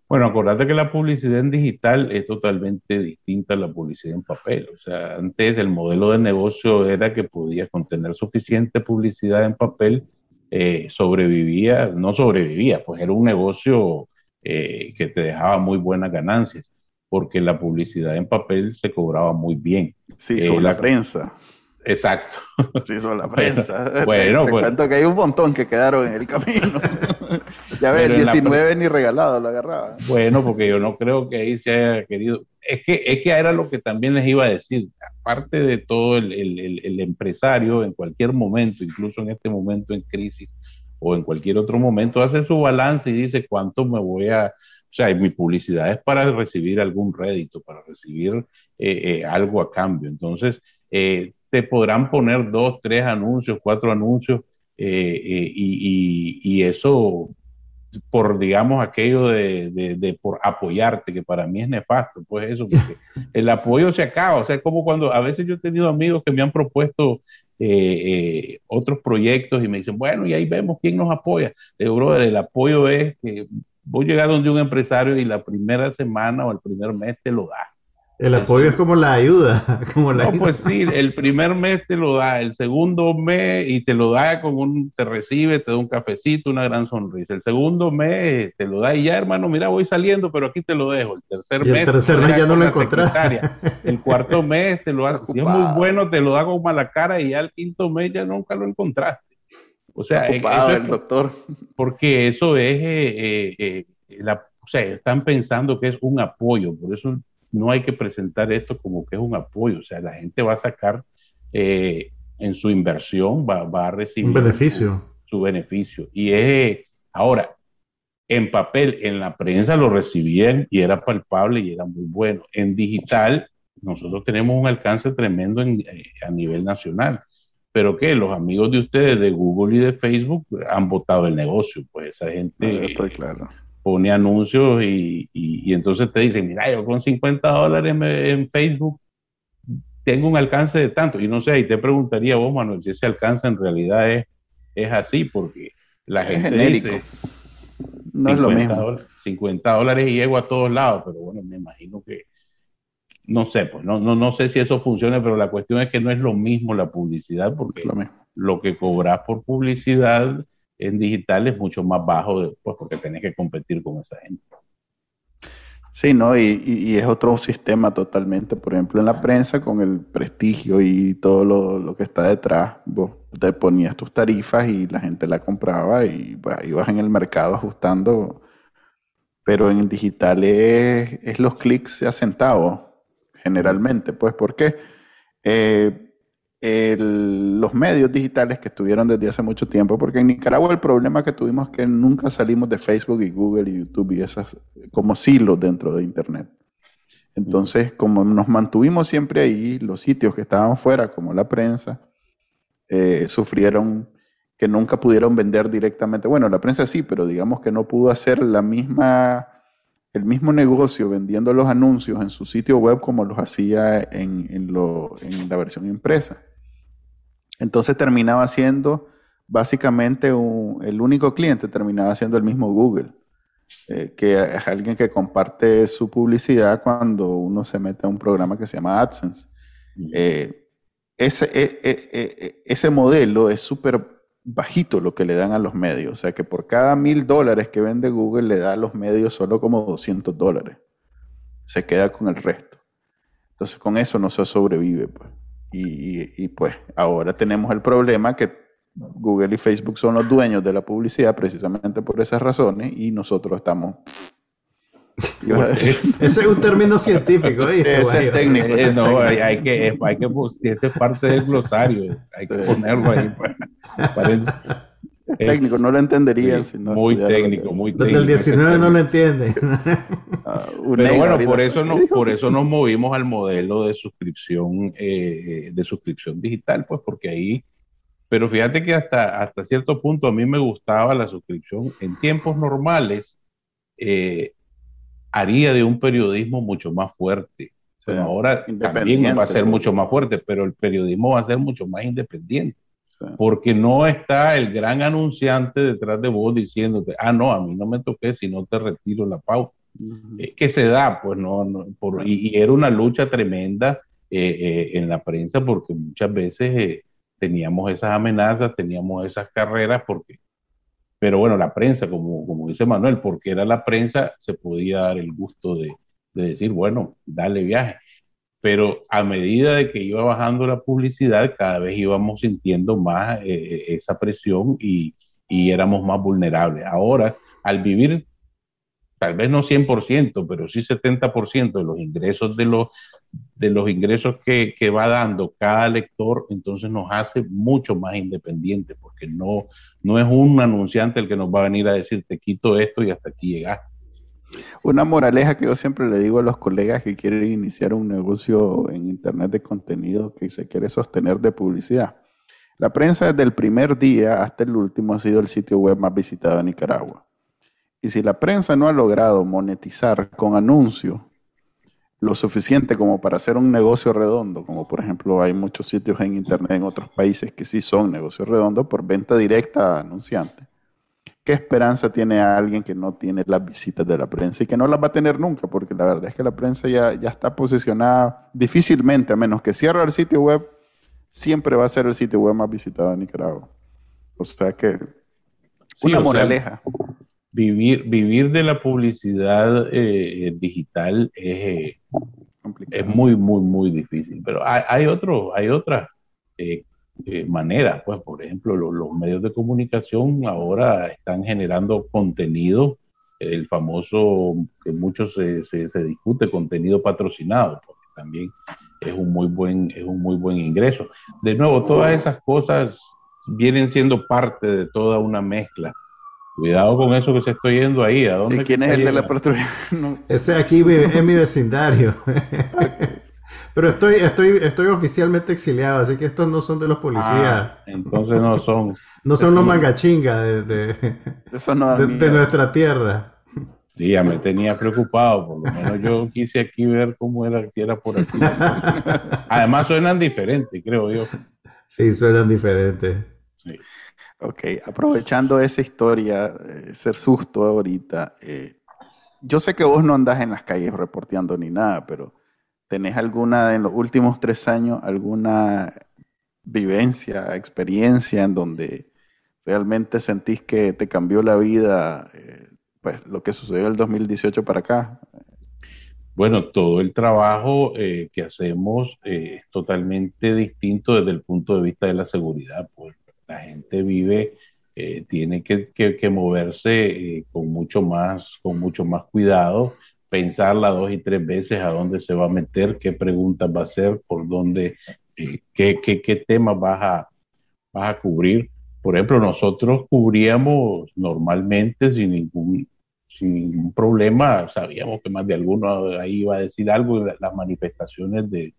Bueno, acordate que la publicidad en digital es totalmente distinta a la publicidad en papel. O sea, antes el modelo de negocio era que podía contener suficiente publicidad en papel, eh, sobrevivía, no sobrevivía, pues era un negocio eh, que te dejaba muy buenas ganancias, porque la publicidad en papel se cobraba muy bien. Sí, sobre eh, la prensa. Exacto. Sí, son la prensa. [laughs] Bueno, te, cuento que hay un montón que quedaron en el camino. [laughs] ya ves, el 19 ni regalado lo agarraba. Bueno, porque yo no creo que ahí se haya querido. Es que, es que era lo que también les iba a decir. Aparte de todo, el, el, el empresario en cualquier momento, incluso en este momento en crisis o en cualquier otro momento, hace su balance y dice cuánto me voy a, o sea, mi publicidad es para recibir algún rédito, para recibir eh, eh, algo a cambio. Entonces, eh, te podrán poner dos, tres anuncios, cuatro anuncios, eh, eh, y, y, eso por, digamos, aquello de, de, por apoyarte, que para mí es nefasto, pues eso, porque [laughs] el apoyo se acaba, o sea, es como cuando a veces yo he tenido amigos que me han propuesto eh, otros proyectos y me dicen, bueno, y ahí vemos quién nos apoya. Le brother, el apoyo es que voy a llegar donde un empresario y la primera semana o el primer mes te lo da El apoyo es como la ayuda. [laughs] Como la no, pues sí, el primer mes te lo da, el segundo mes y te lo da con un, te recibe, te da un cafecito, una gran sonrisa. El segundo mes te lo da y ya, hermano, mira, voy saliendo, pero aquí te lo dejo. El tercer mes. El tercer mes ya no lo encontrás. El cuarto [laughs] mes te lo da, si es muy bueno, te lo da con mala cara y ya el quinto mes ya nunca lo encontraste. O sea, Ocupado, el doctor. Porque eso es, eh, eh, eh, la, o sea, están pensando que es un apoyo, por eso no hay que presentar esto como que es un apoyo, o sea, la gente va a sacar eh, en su inversión, va, va, a recibir un beneficio. Su, su, beneficio. Y es, ahora, en papel, en la prensa lo recibían y era palpable y era muy bueno. En digital, nosotros tenemos un alcance tremendo en, eh, a nivel nacional. Pero que los amigos de ustedes de Google y de Facebook han votado el negocio, pues esa gente... No, estoy claro pone anuncios y, y, y, entonces te dicen, mira, yo con 50 dólares en Facebook tengo un alcance de tanto. Y no sé, y te preguntaría vos, Manuel, si ese alcance en realidad es, es así, porque la gente dice... No es lo mismo. Dólares, 50 dólares y llego a todos lados, pero bueno, me imagino que, no sé, pues no, no, no sé si eso funciona, pero la cuestión es que no es lo mismo la publicidad, porque Lo mismo. lo que cobras por publicidad en digital es mucho más bajo, pues porque tenés que competir con esa gente. Sí, ¿no? Y, y, y, es otro sistema totalmente. Por ejemplo, en la prensa, con el prestigio y todo lo, lo, que está detrás, vos te ponías tus tarifas y la gente la compraba y bah, ibas en el mercado ajustando. Pero en digital es, es los clics a centavos, generalmente. Pues, ¿por qué? Eh, los medios digitales que estuvieron desde hace mucho tiempo, porque en Nicaragua el problema que tuvimos es que nunca salimos de Facebook y Google y YouTube y esas como silos dentro de Internet. Entonces, como nos mantuvimos siempre ahí, los sitios que estaban fuera, como la prensa, eh, sufrieron que nunca pudieron vender directamente. Bueno, la prensa sí, pero digamos que no pudo hacer la misma, el mismo negocio vendiendo los anuncios en su sitio web como los hacía en, en, lo, en la versión impresa. Entonces terminaba siendo básicamente un, el único cliente, terminaba siendo el mismo Google, eh, que es alguien que comparte su publicidad cuando uno se mete a un programa que se llama AdSense. Eh, ese, eh, ese modelo es súper bajito lo que le dan a los medios, o sea que por cada mil dólares que vende Google le da a los medios solo como 200 dólares. Se queda con el resto. Entonces con eso no se sobrevive. Pues. Y, y, pues ahora tenemos el problema que Google y Facebook son los dueños de la publicidad precisamente por esas razones y nosotros estamos... [laughs] Ese es un término científico. ¿viste? Ese es técnico. Ese es no, técnico. hay, hay que, hay que, ese es parte del glosario. Hay que ponerlo ahí. Para, para el, es [laughs] técnico, no lo entenderían. Sí, si no muy técnico, muy Desde técnico. el 19 no lo entiende. Uh, [laughs] Pero bueno, por eso, no, por eso nos movimos al modelo de suscripción, eh, de suscripción digital, pues porque ahí, pero fíjate que hasta, hasta cierto punto a mí me gustaba la suscripción. En tiempos normales, eh, haría de un periodismo mucho más fuerte. Sí, bueno, ahora también va a ser sí. mucho más fuerte, pero el periodismo va a ser mucho más independiente porque no está el gran anunciante detrás de vos diciéndote, ah, no, a mí no me toqué si no te retiro la pauta. Uh -huh. Es que se da, pues no, no por, y, y, era una lucha tremenda eh, eh, en la prensa porque muchas veces eh, teníamos esas amenazas, teníamos esas carreras, porque, pero bueno, la prensa, como, como dice Manuel, porque era la prensa, se podía dar el gusto de, de decir, bueno, dale viaje pero a medida de que iba bajando la publicidad, cada vez íbamos sintiendo más eh, esa presión y, y, éramos más vulnerables. Ahora, al vivir, tal vez no 100%, pero sí 70% de los ingresos de los, de los ingresos que, que, va dando cada lector, entonces nos hace mucho más independientes, porque no, no es un anunciante el que nos va a venir a decir, te quito esto y hasta aquí llegaste. Una moraleja que yo siempre le digo a los colegas que quieren iniciar un negocio en Internet de contenido que se quiere sostener de publicidad. La prensa desde el primer día hasta el último ha sido el sitio web más visitado de Nicaragua. Y si la prensa no ha logrado monetizar con anuncios lo suficiente como para hacer un negocio redondo, como por ejemplo hay muchos sitios en Internet en otros países que sí son negocios redondos por venta directa a anunciantes, ¿qué esperanza tiene alguien que no tiene las visitas de la prensa y que no las va a tener nunca? Porque la verdad es que la prensa ya, ya está posicionada difícilmente, a menos que cierre el sitio web, siempre va a ser el sitio web más visitado de Nicaragua. O sea que, una moraleja. vivir, vivir de la publicidad eh, digital es, es muy, muy, muy difícil. Pero hay, hay, otro, hay otras eh, eh, manera, pues por ejemplo los medios de comunicación ahora están generando contenido, el famoso que muchos se, se, discute contenido patrocinado, porque también es un muy buen es un muy buen ingreso. De nuevo, todas esas cosas vienen siendo parte de toda una mezcla. Cuidado con eso que se estoy yendo ahí. ¿A dónde ¿Quién es el de la [laughs] Ese aquí es mi vecindario. [laughs] Pero estoy, estoy, estoy oficialmente exiliado, así que estos no son de los policías. Ah, entonces no son. [laughs] no son los mangachingas de, de, de, nuestra tierra. Sí, ya me tenía preocupado, por lo menos yo quise aquí ver cómo era que era por aquí. [laughs] Además suenan diferentes, creo yo. Sí, suenan diferentes. Sí. Ok, aprovechando esa historia, eh, ser susto ahorita, eh, yo sé que vos no andás en las calles reporteando ni nada, pero ¿Tenés alguna, en los últimos tres años, alguna vivencia, experiencia en donde realmente sentís que te cambió la vida, eh, pues lo que sucedió el 2018 para acá? Bueno, todo el trabajo eh, que hacemos eh, es totalmente distinto desde el punto de vista de la seguridad. Pues la gente vive, tiene que, que moverse con mucho más, con mucho más cuidado pensarla dos y tres veces a dónde se va a meter, qué preguntas va a hacer, por dónde, eh, qué, qué, qué, temas vas a, vas a cubrir. Por ejemplo, nosotros cubríamos normalmente sin ningún, sin ningún problema, sabíamos que más de alguno ahí iba a decir algo, las manifestaciones de,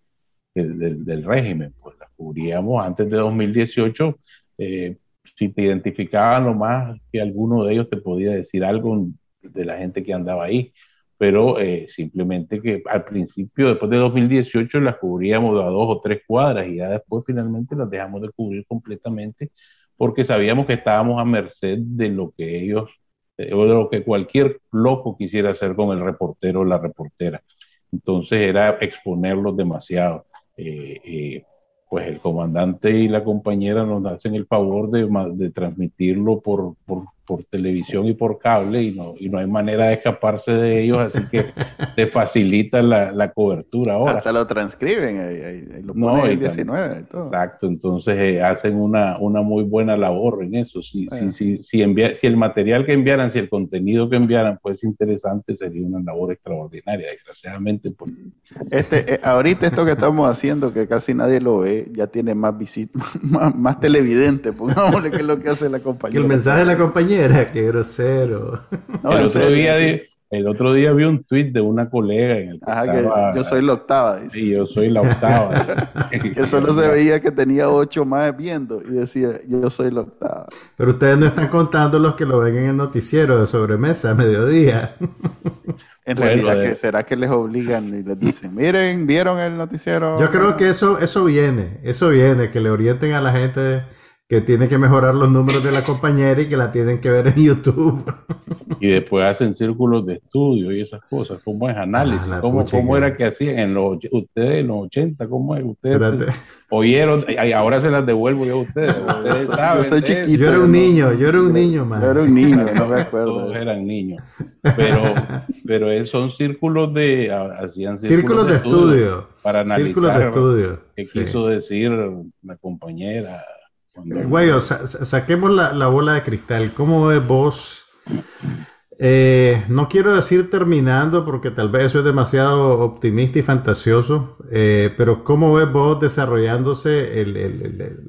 del régimen, pues las cubríamos antes de 2018. Eh, si te identificaban lo más que alguno de ellos te podía decir algo de la gente que andaba ahí pero eh, simplemente que al principio, después de 2018, las cubríamos a dos o tres cuadras y ya después finalmente las dejamos de cubrir completamente porque sabíamos que estábamos a merced de lo que ellos, eh, o de lo que cualquier loco quisiera hacer con el reportero o la reportera. Entonces era exponerlos demasiado. Eh, pues el comandante y la compañera nos hacen el favor de, de transmitirlo por, por, por, televisión y por cable y no, y no hay manera de escaparse de ellos, así que [laughs] se facilita la, la, cobertura ahora. Hasta lo transcriben, ahí, lo ponen el 19 y todo. Exacto, entonces eh, hacen una, una muy buena labor en eso. Si, si, si, si, envía, si el material que enviaran, si el contenido que enviaran fuese interesante, sería una labor extraordinaria. Desgraciadamente, pues. Este, eh, ahorita esto que estamos haciendo, que casi nadie lo ve, ya tiene más visitas, [laughs] más, más, televidente, pongámosle que es lo que hace la compañera. el mensaje de la compañera, qué grosero. el, otro día, el otro día vi un tweet de una colega en el que, yo soy la octava. Dice. Sí, yo soy la octava. [laughs] [laughs] que solo se veía que tenía ocho más viendo y decía, yo soy la octava. Pero ustedes no están contando los que lo ven en el noticiero de sobremesa a mediodía. [laughs] En realidad, que ¿será que les obligan y les dicen, miren, vieron el noticiero? Yo creo que eso, eso viene, eso viene, que le orienten a la gente que tiene que mejorar los números de la [laughs] compañera y que la tienen que ver en YouTube. Y después hacen círculos de estudio y esas cosas, cómo es análisis, ah, cómo, cómo era que hacían en los ustedes en los 80, cómo es, ustedes oyeron, y ahora se las devuelvo yo a ustedes. [laughs] ustedes yo soy chiquito. Yo era un niño, yo era un niño, man. Yo era un niño, no me [laughs] acuerdo. Todos eran niños. Pero, pero son círculos de, hacían círculos, de, estudio, para analizar círculos de estudio. qué quiso decir la compañera Güey, saquemos la, bola de cristal. ¿Cómo ves vos? Eh, no quiero decir terminando porque tal vez eso es demasiado optimista y fantasioso, eh, pero ¿cómo ves vos desarrollándose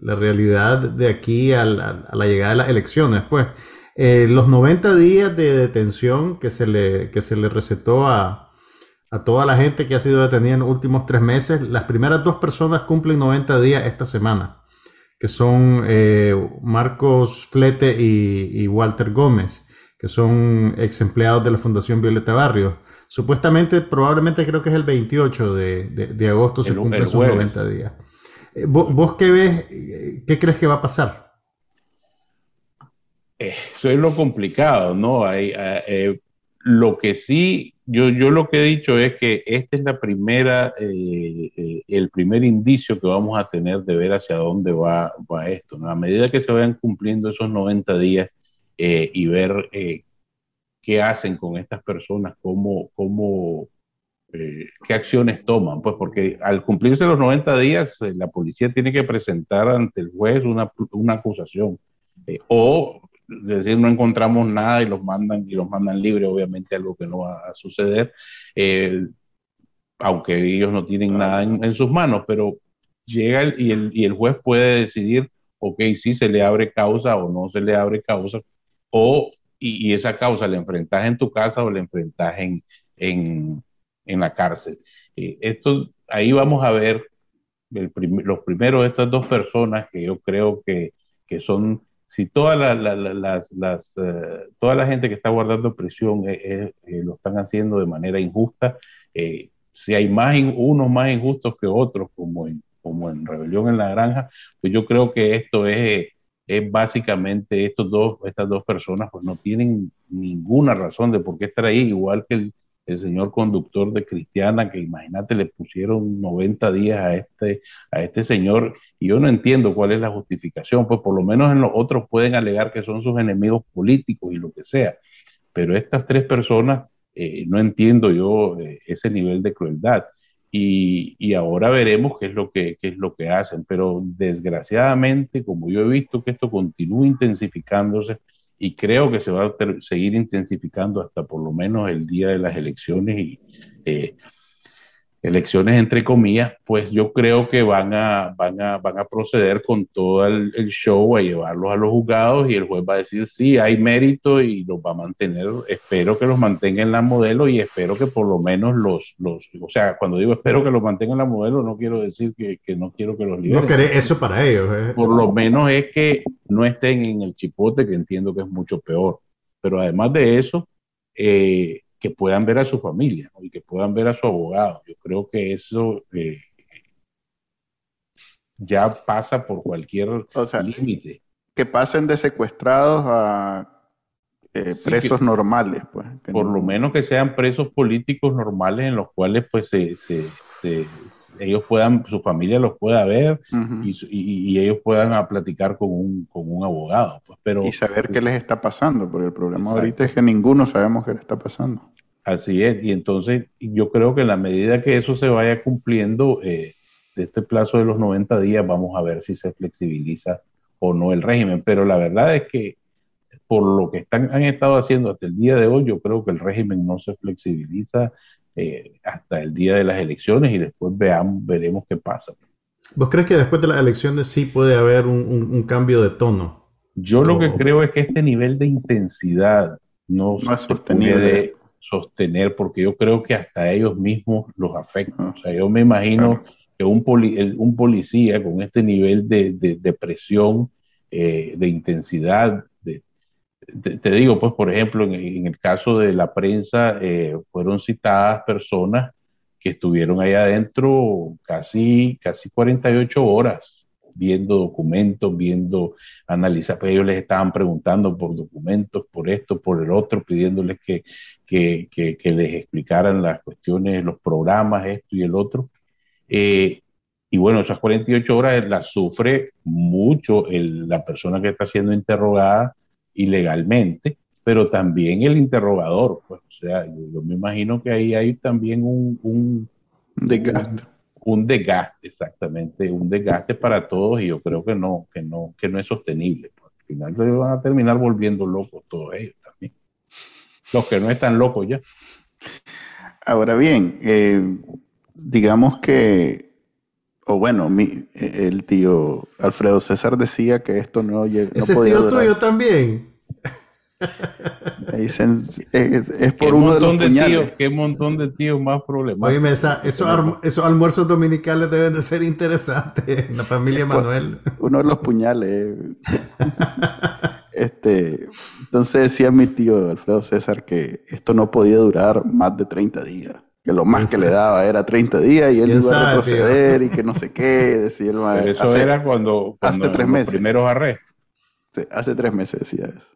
la realidad de aquí a la, llegada de las elecciones? Pues eh, los 90 días de detención que se le, que se le recetó a, a toda la gente que ha sido detenida en los últimos tres meses, las primeras dos personas cumplen 90 días esta semana que son eh, Marcos Flete y, Walter Gómez, que son ex empleados de la Fundación Violeta Barrios. Supuestamente, probablemente creo que es el 28 de, agosto se cumplen sus 90 días. Eh, ¿Vos, qué ves, qué crees que va a pasar? eso es lo complicado, ¿no? Hay, eh, lo que sí, yo, yo lo que he dicho es que esta es la primera, eh, eh, el primer indicio que vamos a tener de ver hacia dónde va, va esto. A medida que se vayan cumpliendo esos 90 días y ver qué hacen con estas personas, cómo, cómo qué acciones toman, pues porque al cumplirse los 90 días, la policía tiene que presentar ante el juez una, una acusación. o es decir, no encontramos nada y los mandan y los mandan libre, obviamente algo que no va a suceder, eh, aunque ellos no tienen nada en, sus manos, pero llega y, el, y, el, juez puede decidir, ok, si se le abre causa o no se le abre causa, o y, esa causa la enfrentas en tu casa o la enfrentas en, en, en la cárcel. Eh, esto, ahí vamos a ver los primeros de estas dos personas que yo creo que, que son si toda la, las, las, eh, toda la gente que está guardando prisión eh, eh, lo están haciendo de manera injusta, si hay más unos más injustos que otros, como en, como en Rebelión en la Granja, pues yo creo que esto es, es básicamente estos dos, estas dos personas pues no tienen ninguna razón de por qué estar ahí, igual que el, el señor conductor de Cristiana, que imagínate, le pusieron 90 días a este, a este señor, y yo no entiendo cuál es la justificación, pues por lo menos en los otros pueden alegar que son sus enemigos políticos y lo que sea, pero estas tres personas, eh, no entiendo yo eh, ese nivel de crueldad. Y, y, ahora veremos qué es, lo que, qué es lo que hacen, pero desgraciadamente, como yo he visto que esto continúa intensificándose, y creo que se va a seguir intensificando hasta por lo menos el día de las elecciones y eh, elecciones entre comillas, pues yo creo que van a, van a, van a proceder con todo el, show a llevarlos a los juzgados y el juez va a decir, sí, hay mérito y los va a mantener, espero que los mantenga en la modelo y espero que por lo menos los, los o sea, cuando digo espero que los mantenga en la modelo, no quiero decir que, que no quiero que los liberen. No querés eso para ellos. Eh. Por lo menos es que no estén en el chipote, que entiendo que es mucho peor. Pero además de eso, eh, que puedan ver a su familia y que puedan ver a su abogado. Yo creo que eso eh, ya pasa por cualquier límite. Que pasen de secuestrados a eh, presos normales. Pues, por lo menos que sean presos políticos normales en los cuales pues se, ellos puedan, su familia los pueda ver y, ellos puedan platicar con un, con un abogado. Pues, pero, y saber qué les está pasando, porque el problema ahorita es que ninguno sabemos qué les está pasando. Así es, y entonces yo creo que en la medida que eso se vaya cumpliendo, eh, de este plazo de los 90 días, vamos a ver si se flexibiliza o no el régimen. Pero la verdad es que por lo que están, han estado haciendo hasta el día de hoy, yo creo que el régimen no se flexibiliza eh, hasta el día de las elecciones y después veamos, veremos qué pasa. ¿Vos crees que después de las elecciones sí puede haber un, cambio de tono? Yo lo que creo es que este nivel de intensidad no, es sostenible sostener, porque yo creo que hasta ellos mismos los afecta. O sea, yo me imagino que un, un, policía con este nivel de, de, presión, eh, de intensidad, te digo, pues, por ejemplo, en, el caso de la prensa, eh, fueron citadas personas que estuvieron ahí adentro casi, casi 48 horas viendo documentos, viendo, analizar, pues ellos les estaban preguntando por documentos, por esto, por el otro, pidiéndoles que, que, que, les explicaran las cuestiones, los programas, esto y el otro. Eh, y bueno, esas 48 horas las sufre mucho la persona que está siendo interrogada ilegalmente, pero también el interrogador. Pues, o sea, yo, me imagino que ahí hay también un, un, desgaste un desgaste, exactamente, un desgaste para todos y yo creo que no, que no, que no es sostenible. Al final se van a terminar volviendo locos todos ellos también. Los que no están locos ya. Ahora bien, eh, digamos que, o bueno, mi, el tío Alfredo César decía que esto no, llega Ese no tío tuyo también es, por uno de los Tíos, qué montón de tíos más problemáticos. esos, almuerzos dominicales deben de ser interesantes en la familia Manuel. Uno de los puñales. [laughs] este, entonces decía mi tío Alfredo César que esto no podía durar más de 30 días. Que lo más que le daba era 30 días y él iba a retroceder y [laughs] que no sé qué. Decía eso era cuando, hace tres meses. primeros arrestos. hace tres meses decía eso.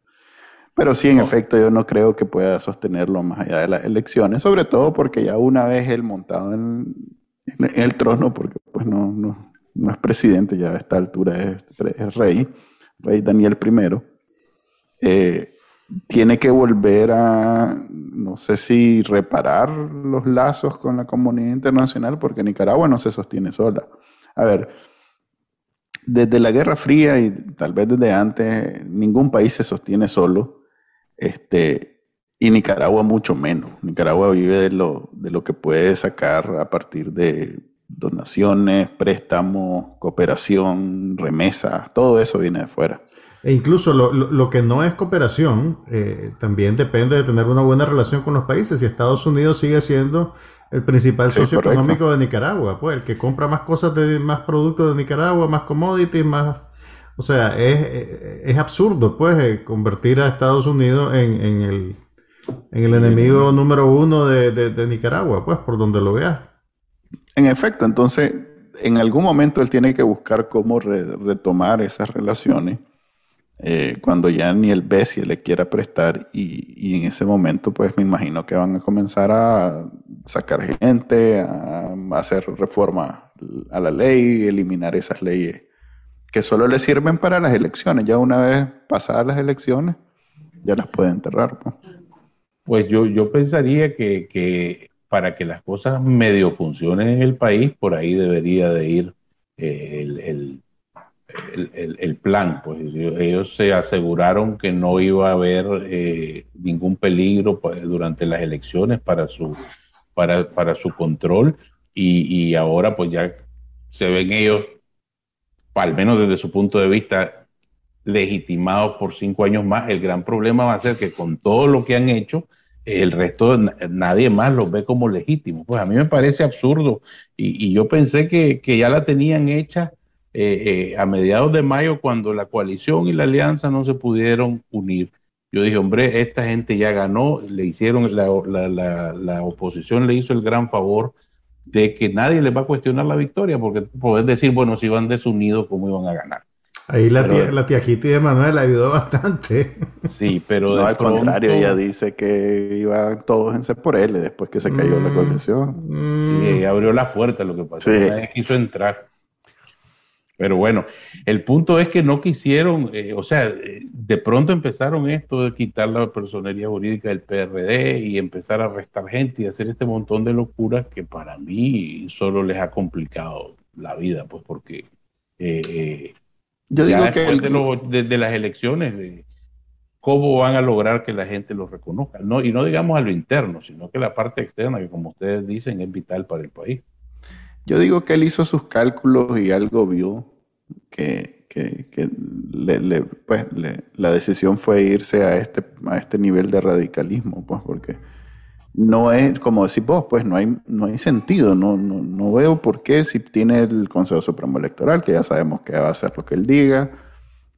Pero sí, en efecto, yo no creo que pueda sostenerlo más allá de las elecciones, sobre todo porque ya una vez él montado en, el trono, porque pues no, no, no, es presidente, ya a esta altura es, rey, rey Daniel I, eh, tiene que volver a, no sé si reparar los lazos con la comunidad internacional, porque Nicaragua no se sostiene sola. A ver, desde la Guerra Fría y tal vez desde antes, ningún país se sostiene solo. Este, y Nicaragua mucho menos. Nicaragua vive de lo, de lo que puede sacar a partir de donaciones, préstamos, cooperación, remesas, todo eso viene de fuera. E incluso lo, lo, que no es cooperación eh, también depende de tener una buena relación con los países. Y Estados Unidos sigue siendo el principal socio económico de Nicaragua, pues el que compra más cosas de más productos de Nicaragua, más commodities, más o sea, es, absurdo, pues, eh, convertir a Estados Unidos en, el, en el enemigo número uno de, Nicaragua, pues, por donde lo veas. En efecto, entonces, en algún momento él tiene que buscar cómo retomar esas relaciones eh, cuando ya ni el BESI le quiera prestar y, en ese momento, pues, me imagino que van a comenzar a sacar gente, a, hacer reforma a la ley, eliminar esas leyes que solo le sirven para las elecciones. Ya una vez pasadas las elecciones, ya las puede enterrar. Pues yo, yo pensaría que, para que las cosas medio funcionen en el país, por ahí debería de ir eh, el, plan. Pues ellos se aseguraron que no iba a haber eh, ningún peligro pues, durante las elecciones para su, para, para su control y, y ahora pues ya se ven ellos al menos desde su punto de vista, legitimados por cinco años más. El gran problema va a ser que con todo lo que han hecho, el resto, nadie más los ve como legítimos. Pues a mí me parece absurdo y, yo pensé que, ya la tenían hecha eh, eh, a mediados de mayo cuando la coalición y la alianza no se pudieron unir. Yo dije, hombre, esta gente ya ganó, le hicieron, la, la, la oposición le hizo el gran favor de que nadie les va a cuestionar la victoria, porque puedes decir, bueno, si van desunidos, ¿cómo iban a ganar? Ahí la, tía, la tía Kitty de Manuel ayudó bastante. Sí, pero no, al contrario, ella dice que iban todos en ser por él después que se cayó la mm, coalición. Sí, abrió las puertas, lo que pasó. Sí. Nadie quiso entrar. Pero bueno, el punto es que no quisieron, eh, o sea, eh, de pronto empezaron esto de quitar la personería jurídica del PRD y empezar a arrestar gente y hacer este montón de locuras que para mí solo les ha complicado la vida, pues porque eh, yo digo que de, las elecciones, ¿cómo van a lograr que la gente los reconozca? No, y no digamos a lo interno, sino que la parte externa, que como ustedes dicen, es vital para el país. Yo digo que él hizo sus cálculos y algo vio que, pues, la decisión fue irse a este, a este nivel de radicalismo, pues porque no es, como decís vos, pues no hay, no hay sentido, no, no, veo por qué si tiene el Consejo Supremo Electoral, que ya sabemos que va a hacer lo que él diga,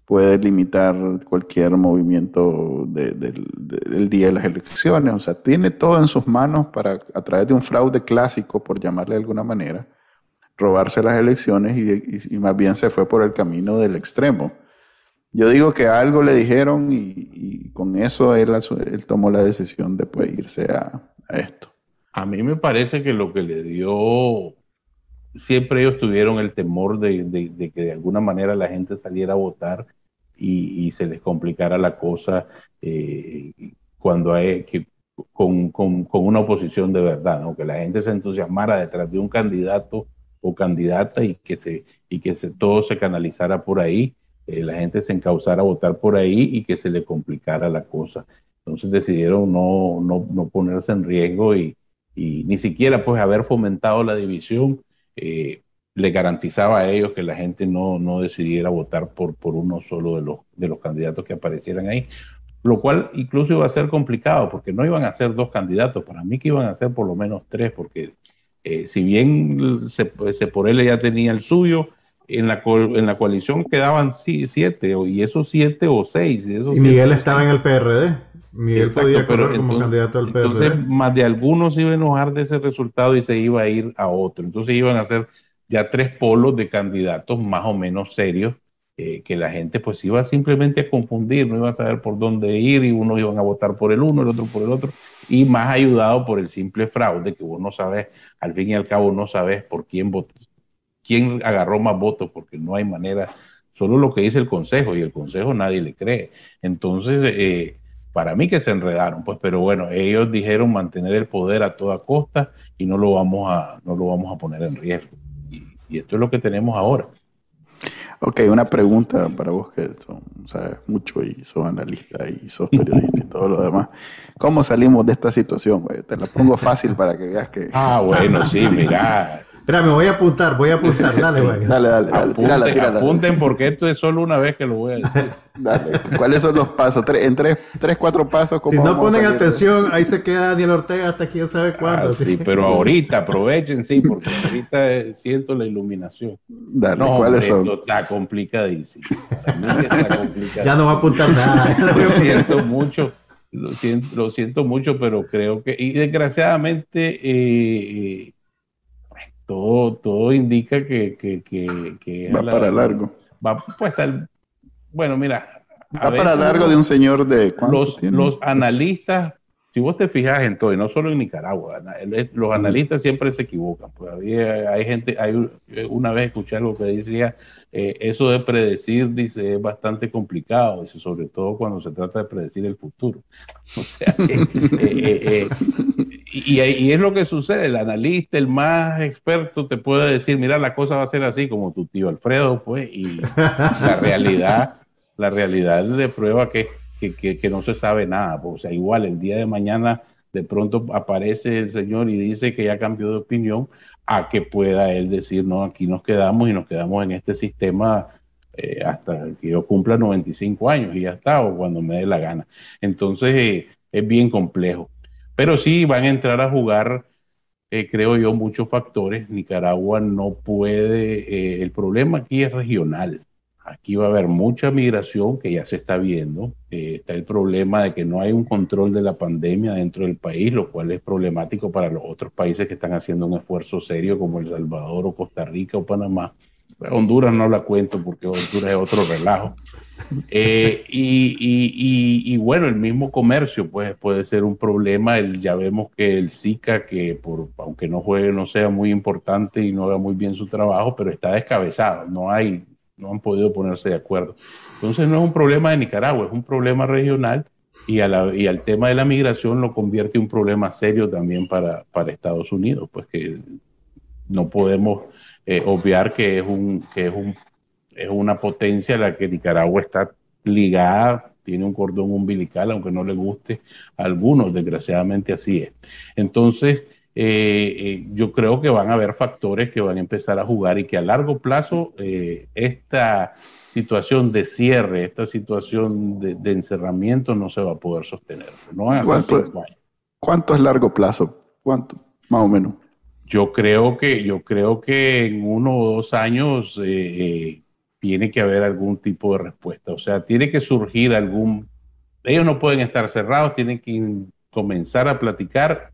puede limitar cualquier movimiento del día de las elecciones, o sea, tiene todo en sus manos para, a través de un fraude clásico, por llamarle de alguna manera, robarse las elecciones y, más bien se fue por el camino del extremo. Yo digo que algo le dijeron y, con eso él, tomó la decisión de pues, irse a, esto. A mí me parece que lo que le dio, siempre ellos tuvieron el temor de, que de alguna manera la gente saliera a votar y, se les complicara la cosa eh, cuando hay que, con, una oposición de verdad, que la gente se entusiasmara detrás de un candidato o candidata y que, se, y que se, todo se canalizara por ahí, eh, la gente se encauzara a votar por ahí y que se le complicara la cosa. Entonces decidieron no, no, no ponerse en riesgo y, y, ni siquiera pues haber fomentado la división eh, le garantizaba a ellos que la gente no, no decidiera votar por, por uno solo de los, de los candidatos que aparecieran ahí, lo cual incluso iba a ser complicado porque no iban a ser dos candidatos, para mí que iban a ser por lo menos tres, porque eh, si bien se, por él ya tenía el suyo, en la, en la coalición quedaban siete, y esos siete o seis. Y, Miguel estaba en el PRD. Miguel podía correr como candidato al PRD. Entonces, más de algunos iba a enojar de ese resultado y se iba a ir a otro. Entonces, iban a ser ya tres polos de candidatos más o menos serios eh, que la gente pues iba simplemente a confundir, no iba a saber por dónde ir y unos iban a votar por el uno, el otro por el otro, y más ayudado por el simple fraude que vos no sabes, al fin y al cabo no sabes por quién votas, quién agarró más votos, porque no hay manera, solo lo que dice el Consejo, y el Consejo nadie le cree. Entonces, eh, para mí que se enredaron, pues, pero bueno, ellos dijeron mantener el poder a toda costa y no lo vamos a, no lo vamos a poner en riesgo. y esto es lo que tenemos ahora. Ok, una pregunta para vos que sabes mucho y sos analista y sos periodista y todo lo demás. ¿Cómo salimos de esta situación? Te la pongo fácil para que veas que... Ah, bueno, sí, mira, Espera, me voy a apuntar, voy a apuntar. [laughs] Dale, güey. dale, dale, dale. tírala, tírala. Apunten porque esto es solo una vez que lo voy a decir. [laughs] dale. ¿Cuáles son los pasos? en tres, tres, cuatro pasos. Si no ponen atención, ahí se queda Daniel Ortega hasta quién sabe cuándo. Ah, sí, pero ahorita aprovechen, sí, porque ahorita siento la iluminación. Dale, ¿cuáles son? [laughs] Está complicadísimo. ya no va a apuntar nada. lo siento mucho. Lo siento, lo siento mucho, pero creo que, y desgraciadamente, eh, todo, todo indica que, que, que, va para largo. Va pues estar, bueno, mira. Va para largo de un señor de los, los analistas si vos te fijas en todo, y no solo en Nicaragua, los analistas siempre se equivocan. Pues hay gente, hay una vez escuché algo que decía, eh, eso de predecir, dice, es bastante complicado, dice, sobre todo cuando se trata de predecir el futuro. [laughs] O sea, eh, eh, y, y, es lo que sucede, el analista, el más experto, te puede decir, mira, la cosa va a ser así, como tu tío Alfredo, pues, y la realidad, la realidad de prueba que que, no se sabe nada. O sea, igual el día de mañana de pronto aparece el señor y dice que ya cambió de opinión, a que pueda él decir, no, aquí nos quedamos y nos quedamos en este sistema eh, hasta que yo cumpla 95 años y ya está, o cuando me dé la gana. Entonces eh, es bien complejo. Pero sí van a entrar a jugar, eh, creo yo, muchos factores. Nicaragua no puede, el problema aquí es regional. Aquí va a haber mucha migración que ya se está viendo. Eh, está el problema de que no hay un control de la pandemia dentro del país, lo cual es problemático para los otros países que están haciendo un esfuerzo serio, como El Salvador o Costa Rica o Panamá. Honduras no la cuento porque Honduras es otro relajo. Eh, y, bueno, el mismo comercio pues, puede ser un problema. El, ya vemos que el SICA, que por, aunque no juegue, no sea muy importante y no haga muy bien su trabajo, pero está descabezado. No hay no han podido ponerse de acuerdo. Entonces no es un problema de Nicaragua, es un problema regional y, y al tema de la migración lo convierte en un problema serio también para, para Estados Unidos, pues que no podemos eh, obviar que es, un, que es, un, es una potencia a la que Nicaragua está ligada, tiene un cordón umbilical, aunque no le guste a algunos, desgraciadamente así es. Entonces, eh, eh, yo creo que van a haber factores que van a empezar a jugar y que a largo plazo eh, esta situación de cierre, esta situación de, encerramiento no se va a poder sostener. ¿Cuánto, ¿Cuánto es largo plazo? ¿Cuánto? Más o menos. Yo creo que, yo creo que en uno o dos años tiene que haber algún tipo de respuesta. O sea, tiene que surgir algún... Ellos no pueden estar cerrados, tienen que comenzar a platicar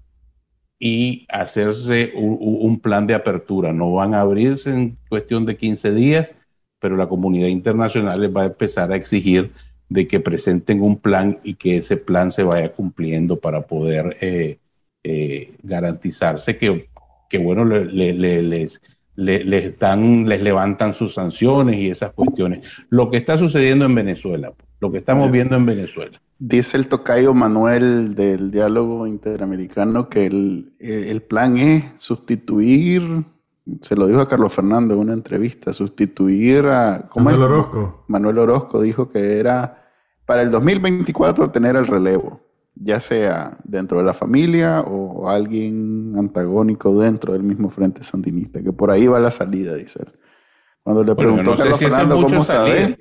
y hacerse un, plan de apertura. No van a abrirse en cuestión de 15 días, pero la comunidad internacional les va a empezar a exigir de que presenten un plan y que ese plan se vaya cumpliendo para poder eh, eh, garantizarse que, que bueno, les, les, les, dan, les levantan sus sanciones y esas cuestiones. Lo que está sucediendo en Venezuela, lo que estamos viendo en Venezuela. Dice el tocayo Manuel del diálogo interamericano que el, plan es sustituir, se lo dijo a Carlos Fernando en una entrevista, sustituir a... Manuel Orozco. Manuel Orozco dijo que era para el 2024 tener el relevo, ya sea dentro de la familia o alguien antagónico dentro del mismo frente sandinista, que por ahí va la salida, dice él. Cuando le preguntó a Carlos Fernando cómo sabe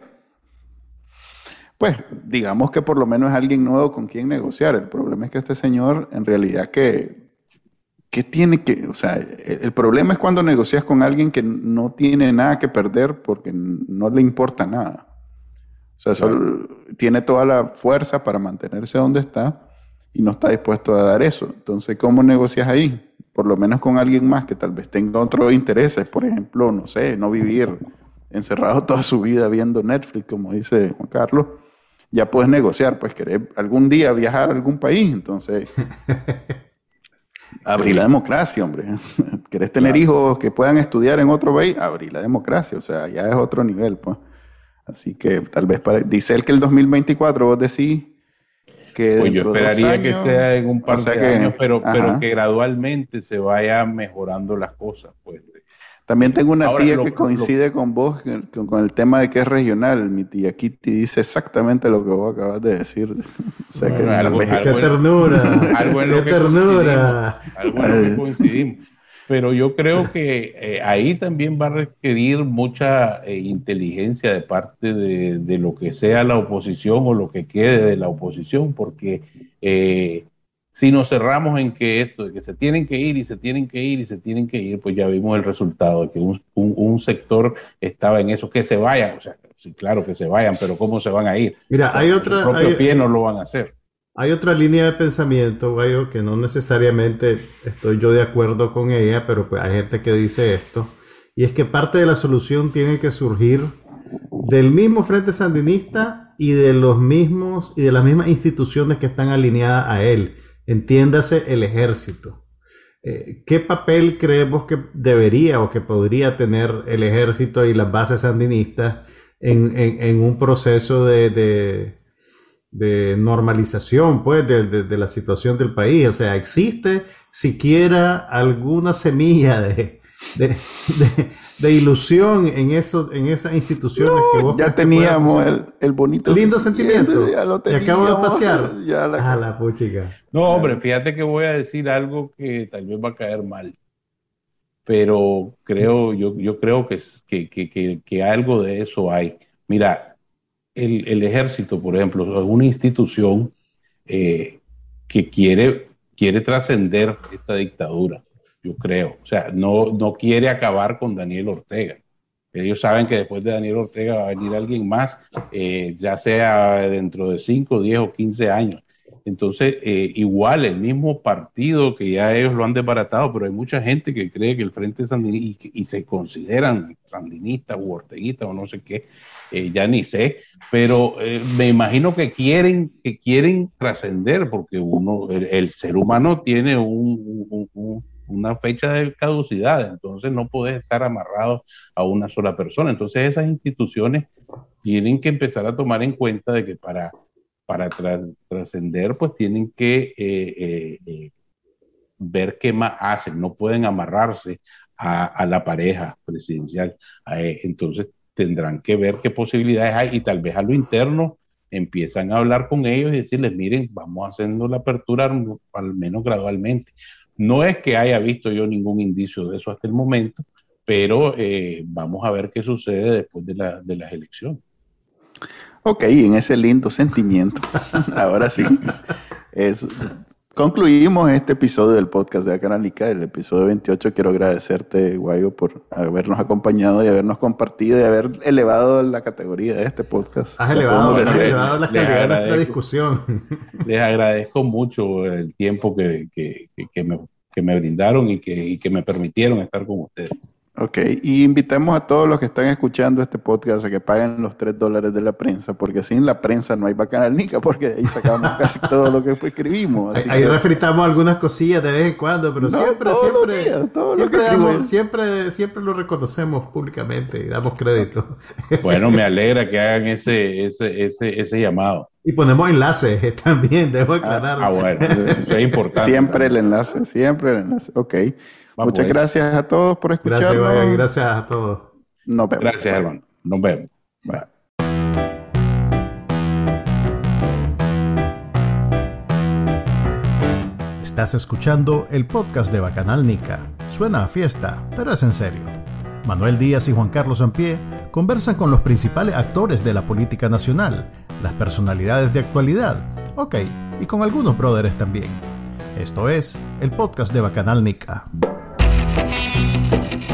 pues digamos que por lo menos es alguien nuevo con quien negociar. El problema es que este señor en realidad que, que tiene que, o sea, el, problema es cuando negocias con alguien que no tiene nada que perder porque no le importa nada. O sea, solo tiene toda la fuerza para mantenerse donde está y no está dispuesto a dar eso. Entonces, ¿cómo negocias ahí? Por lo menos con alguien más que tal vez tenga otros intereses, por ejemplo, no sé, no vivir encerrado [laughs] toda su vida viendo Netflix, como dice Juan Carlos, ya puedes negociar, pues querés algún día viajar a algún país, entonces [laughs] abrir la democracia, hombre. [laughs] ¿Querés tener hijos que puedan estudiar en otro país? Abrir la democracia, o sea, ya es otro nivel, pues. Así que tal vez para, dice él que el 2024 vos decís que... Pues yo esperaría que sea en un par de años, pero, pero que gradualmente se vayan mejorando las cosas, pues. También tengo una tía que coincide con vos con, el tema de que es regional. Mi tía Kitty dice exactamente lo que vos acabas de decir. [laughs] o sea, que algo, ¡Qué ternura! Algo en ¡Qué ternura! Algo en lo que coincidimos. Pero yo creo que eh, ahí también va a requerir mucha eh, inteligencia de parte de, de, lo que sea la oposición o lo que quede de la oposición, porque eh, si nos cerramos en que esto, de que se tienen que ir y se tienen que ir y se tienen que ir, pues ya vimos el resultado de que un, un, sector estaba en eso, que se vayan, o sea, sí, claro que se vayan, pero ¿cómo se van a ir? Mira, hay otra... El propio pie no lo van a hacer. Hay otra línea de pensamiento, Gallo, que no necesariamente estoy yo de acuerdo con ella, pero pues hay gente que dice esto, y es que parte de la solución tiene que surgir del mismo Frente Sandinista y de los mismos y de las mismas instituciones que están alineadas a él entiéndase el ejército. Eh, ¿Qué papel creemos que debería o que podría tener el ejército y las bases sandinistas en, un proceso de, de, normalización pues, de, la situación del país? O sea, ¿existe siquiera alguna semilla de, de ilusión en eso, en esas instituciones que vos ya teníamos el, el, bonito lindo sentimiento. Ya lo y acabo de pasear. [laughs] Ya la, la puchica. No, hombre, fíjate que voy a decir algo que tal vez va a caer mal. Pero creo, yo, yo creo que, que, que, que algo de eso hay. Mira, el, ejército, por ejemplo, es una institución eh, que quiere, quiere trascender esta dictadura yo creo. O sea, no, no quiere acabar con Daniel Ortega. Ellos saben que después de Daniel Ortega va a venir alguien más, eh, ya sea dentro de 5, 10 o 15 años. Entonces, eh, igual el mismo partido que ya ellos lo han desbaratado, pero hay mucha gente que cree que el Frente Sandinista y, se consideran sandinistas o orteguistas o no sé qué, eh, ya ni sé, pero me imagino que quieren, que quieren trascender porque uno, el, ser humano tiene un, una fecha de caducidad, entonces no puedes estar amarrado a una sola persona. Entonces esas instituciones tienen que empezar a tomar en cuenta de que para, para trascender, pues tienen que eh, eh, eh, ver qué más hacen, no pueden amarrarse a, la pareja presidencial. entonces tendrán que ver qué posibilidades hay y tal vez a lo interno empiezan a hablar con ellos y decirles, miren, vamos haciendo la apertura al menos gradualmente. No es que haya visto yo ningún indicio de eso hasta el momento, pero eh, vamos a ver qué sucede después de, de las elecciones. Ok, en ese lindo sentimiento, [laughs] ahora sí, es, concluimos este episodio del podcast de Acanalicá, el episodio 28. Quiero agradecerte, Guayo, por habernos acompañado y habernos compartido y haber elevado la categoría de este podcast. Has elevado, has elevado la calidad de nuestra discusión. [laughs] Les agradezco mucho el tiempo que, que, que, me, que me brindaron y que, y que me permitieron estar con ustedes. Ok, y invitamos a todos los que están escuchando este podcast a que paguen los 3 dólares de la prensa, porque sin la prensa no hay Bacanal Nica, porque ahí sacamos [laughs] casi todo lo que escribimos. ahí refritamos algunas cosillas de vez en cuando, pero siempre, siempre, siempre, siempre, siempre lo reconocemos públicamente y damos crédito. [laughs] Bueno, me alegra que hagan ese, ese, ese, ese llamado. Y ponemos enlaces también, debo aclarar. Ah, bueno, eso es importante. Siempre el enlace, siempre el enlace. Ok. Muchas gracias a todos por escucharnos. Gracias, gracias a todos. Nos vemos. Gracias, hermano. Nos vemos. Estás escuchando el podcast de Bacanal Nica. Suena a fiesta, pero es en serio. Manuel Díaz y Juan Carlos Ampie conversan con los principales actores de la política nacional, las personalidades de actualidad, ok, y con algunos brothers también. Esto es el podcast de Bacanal Nica. Thank you.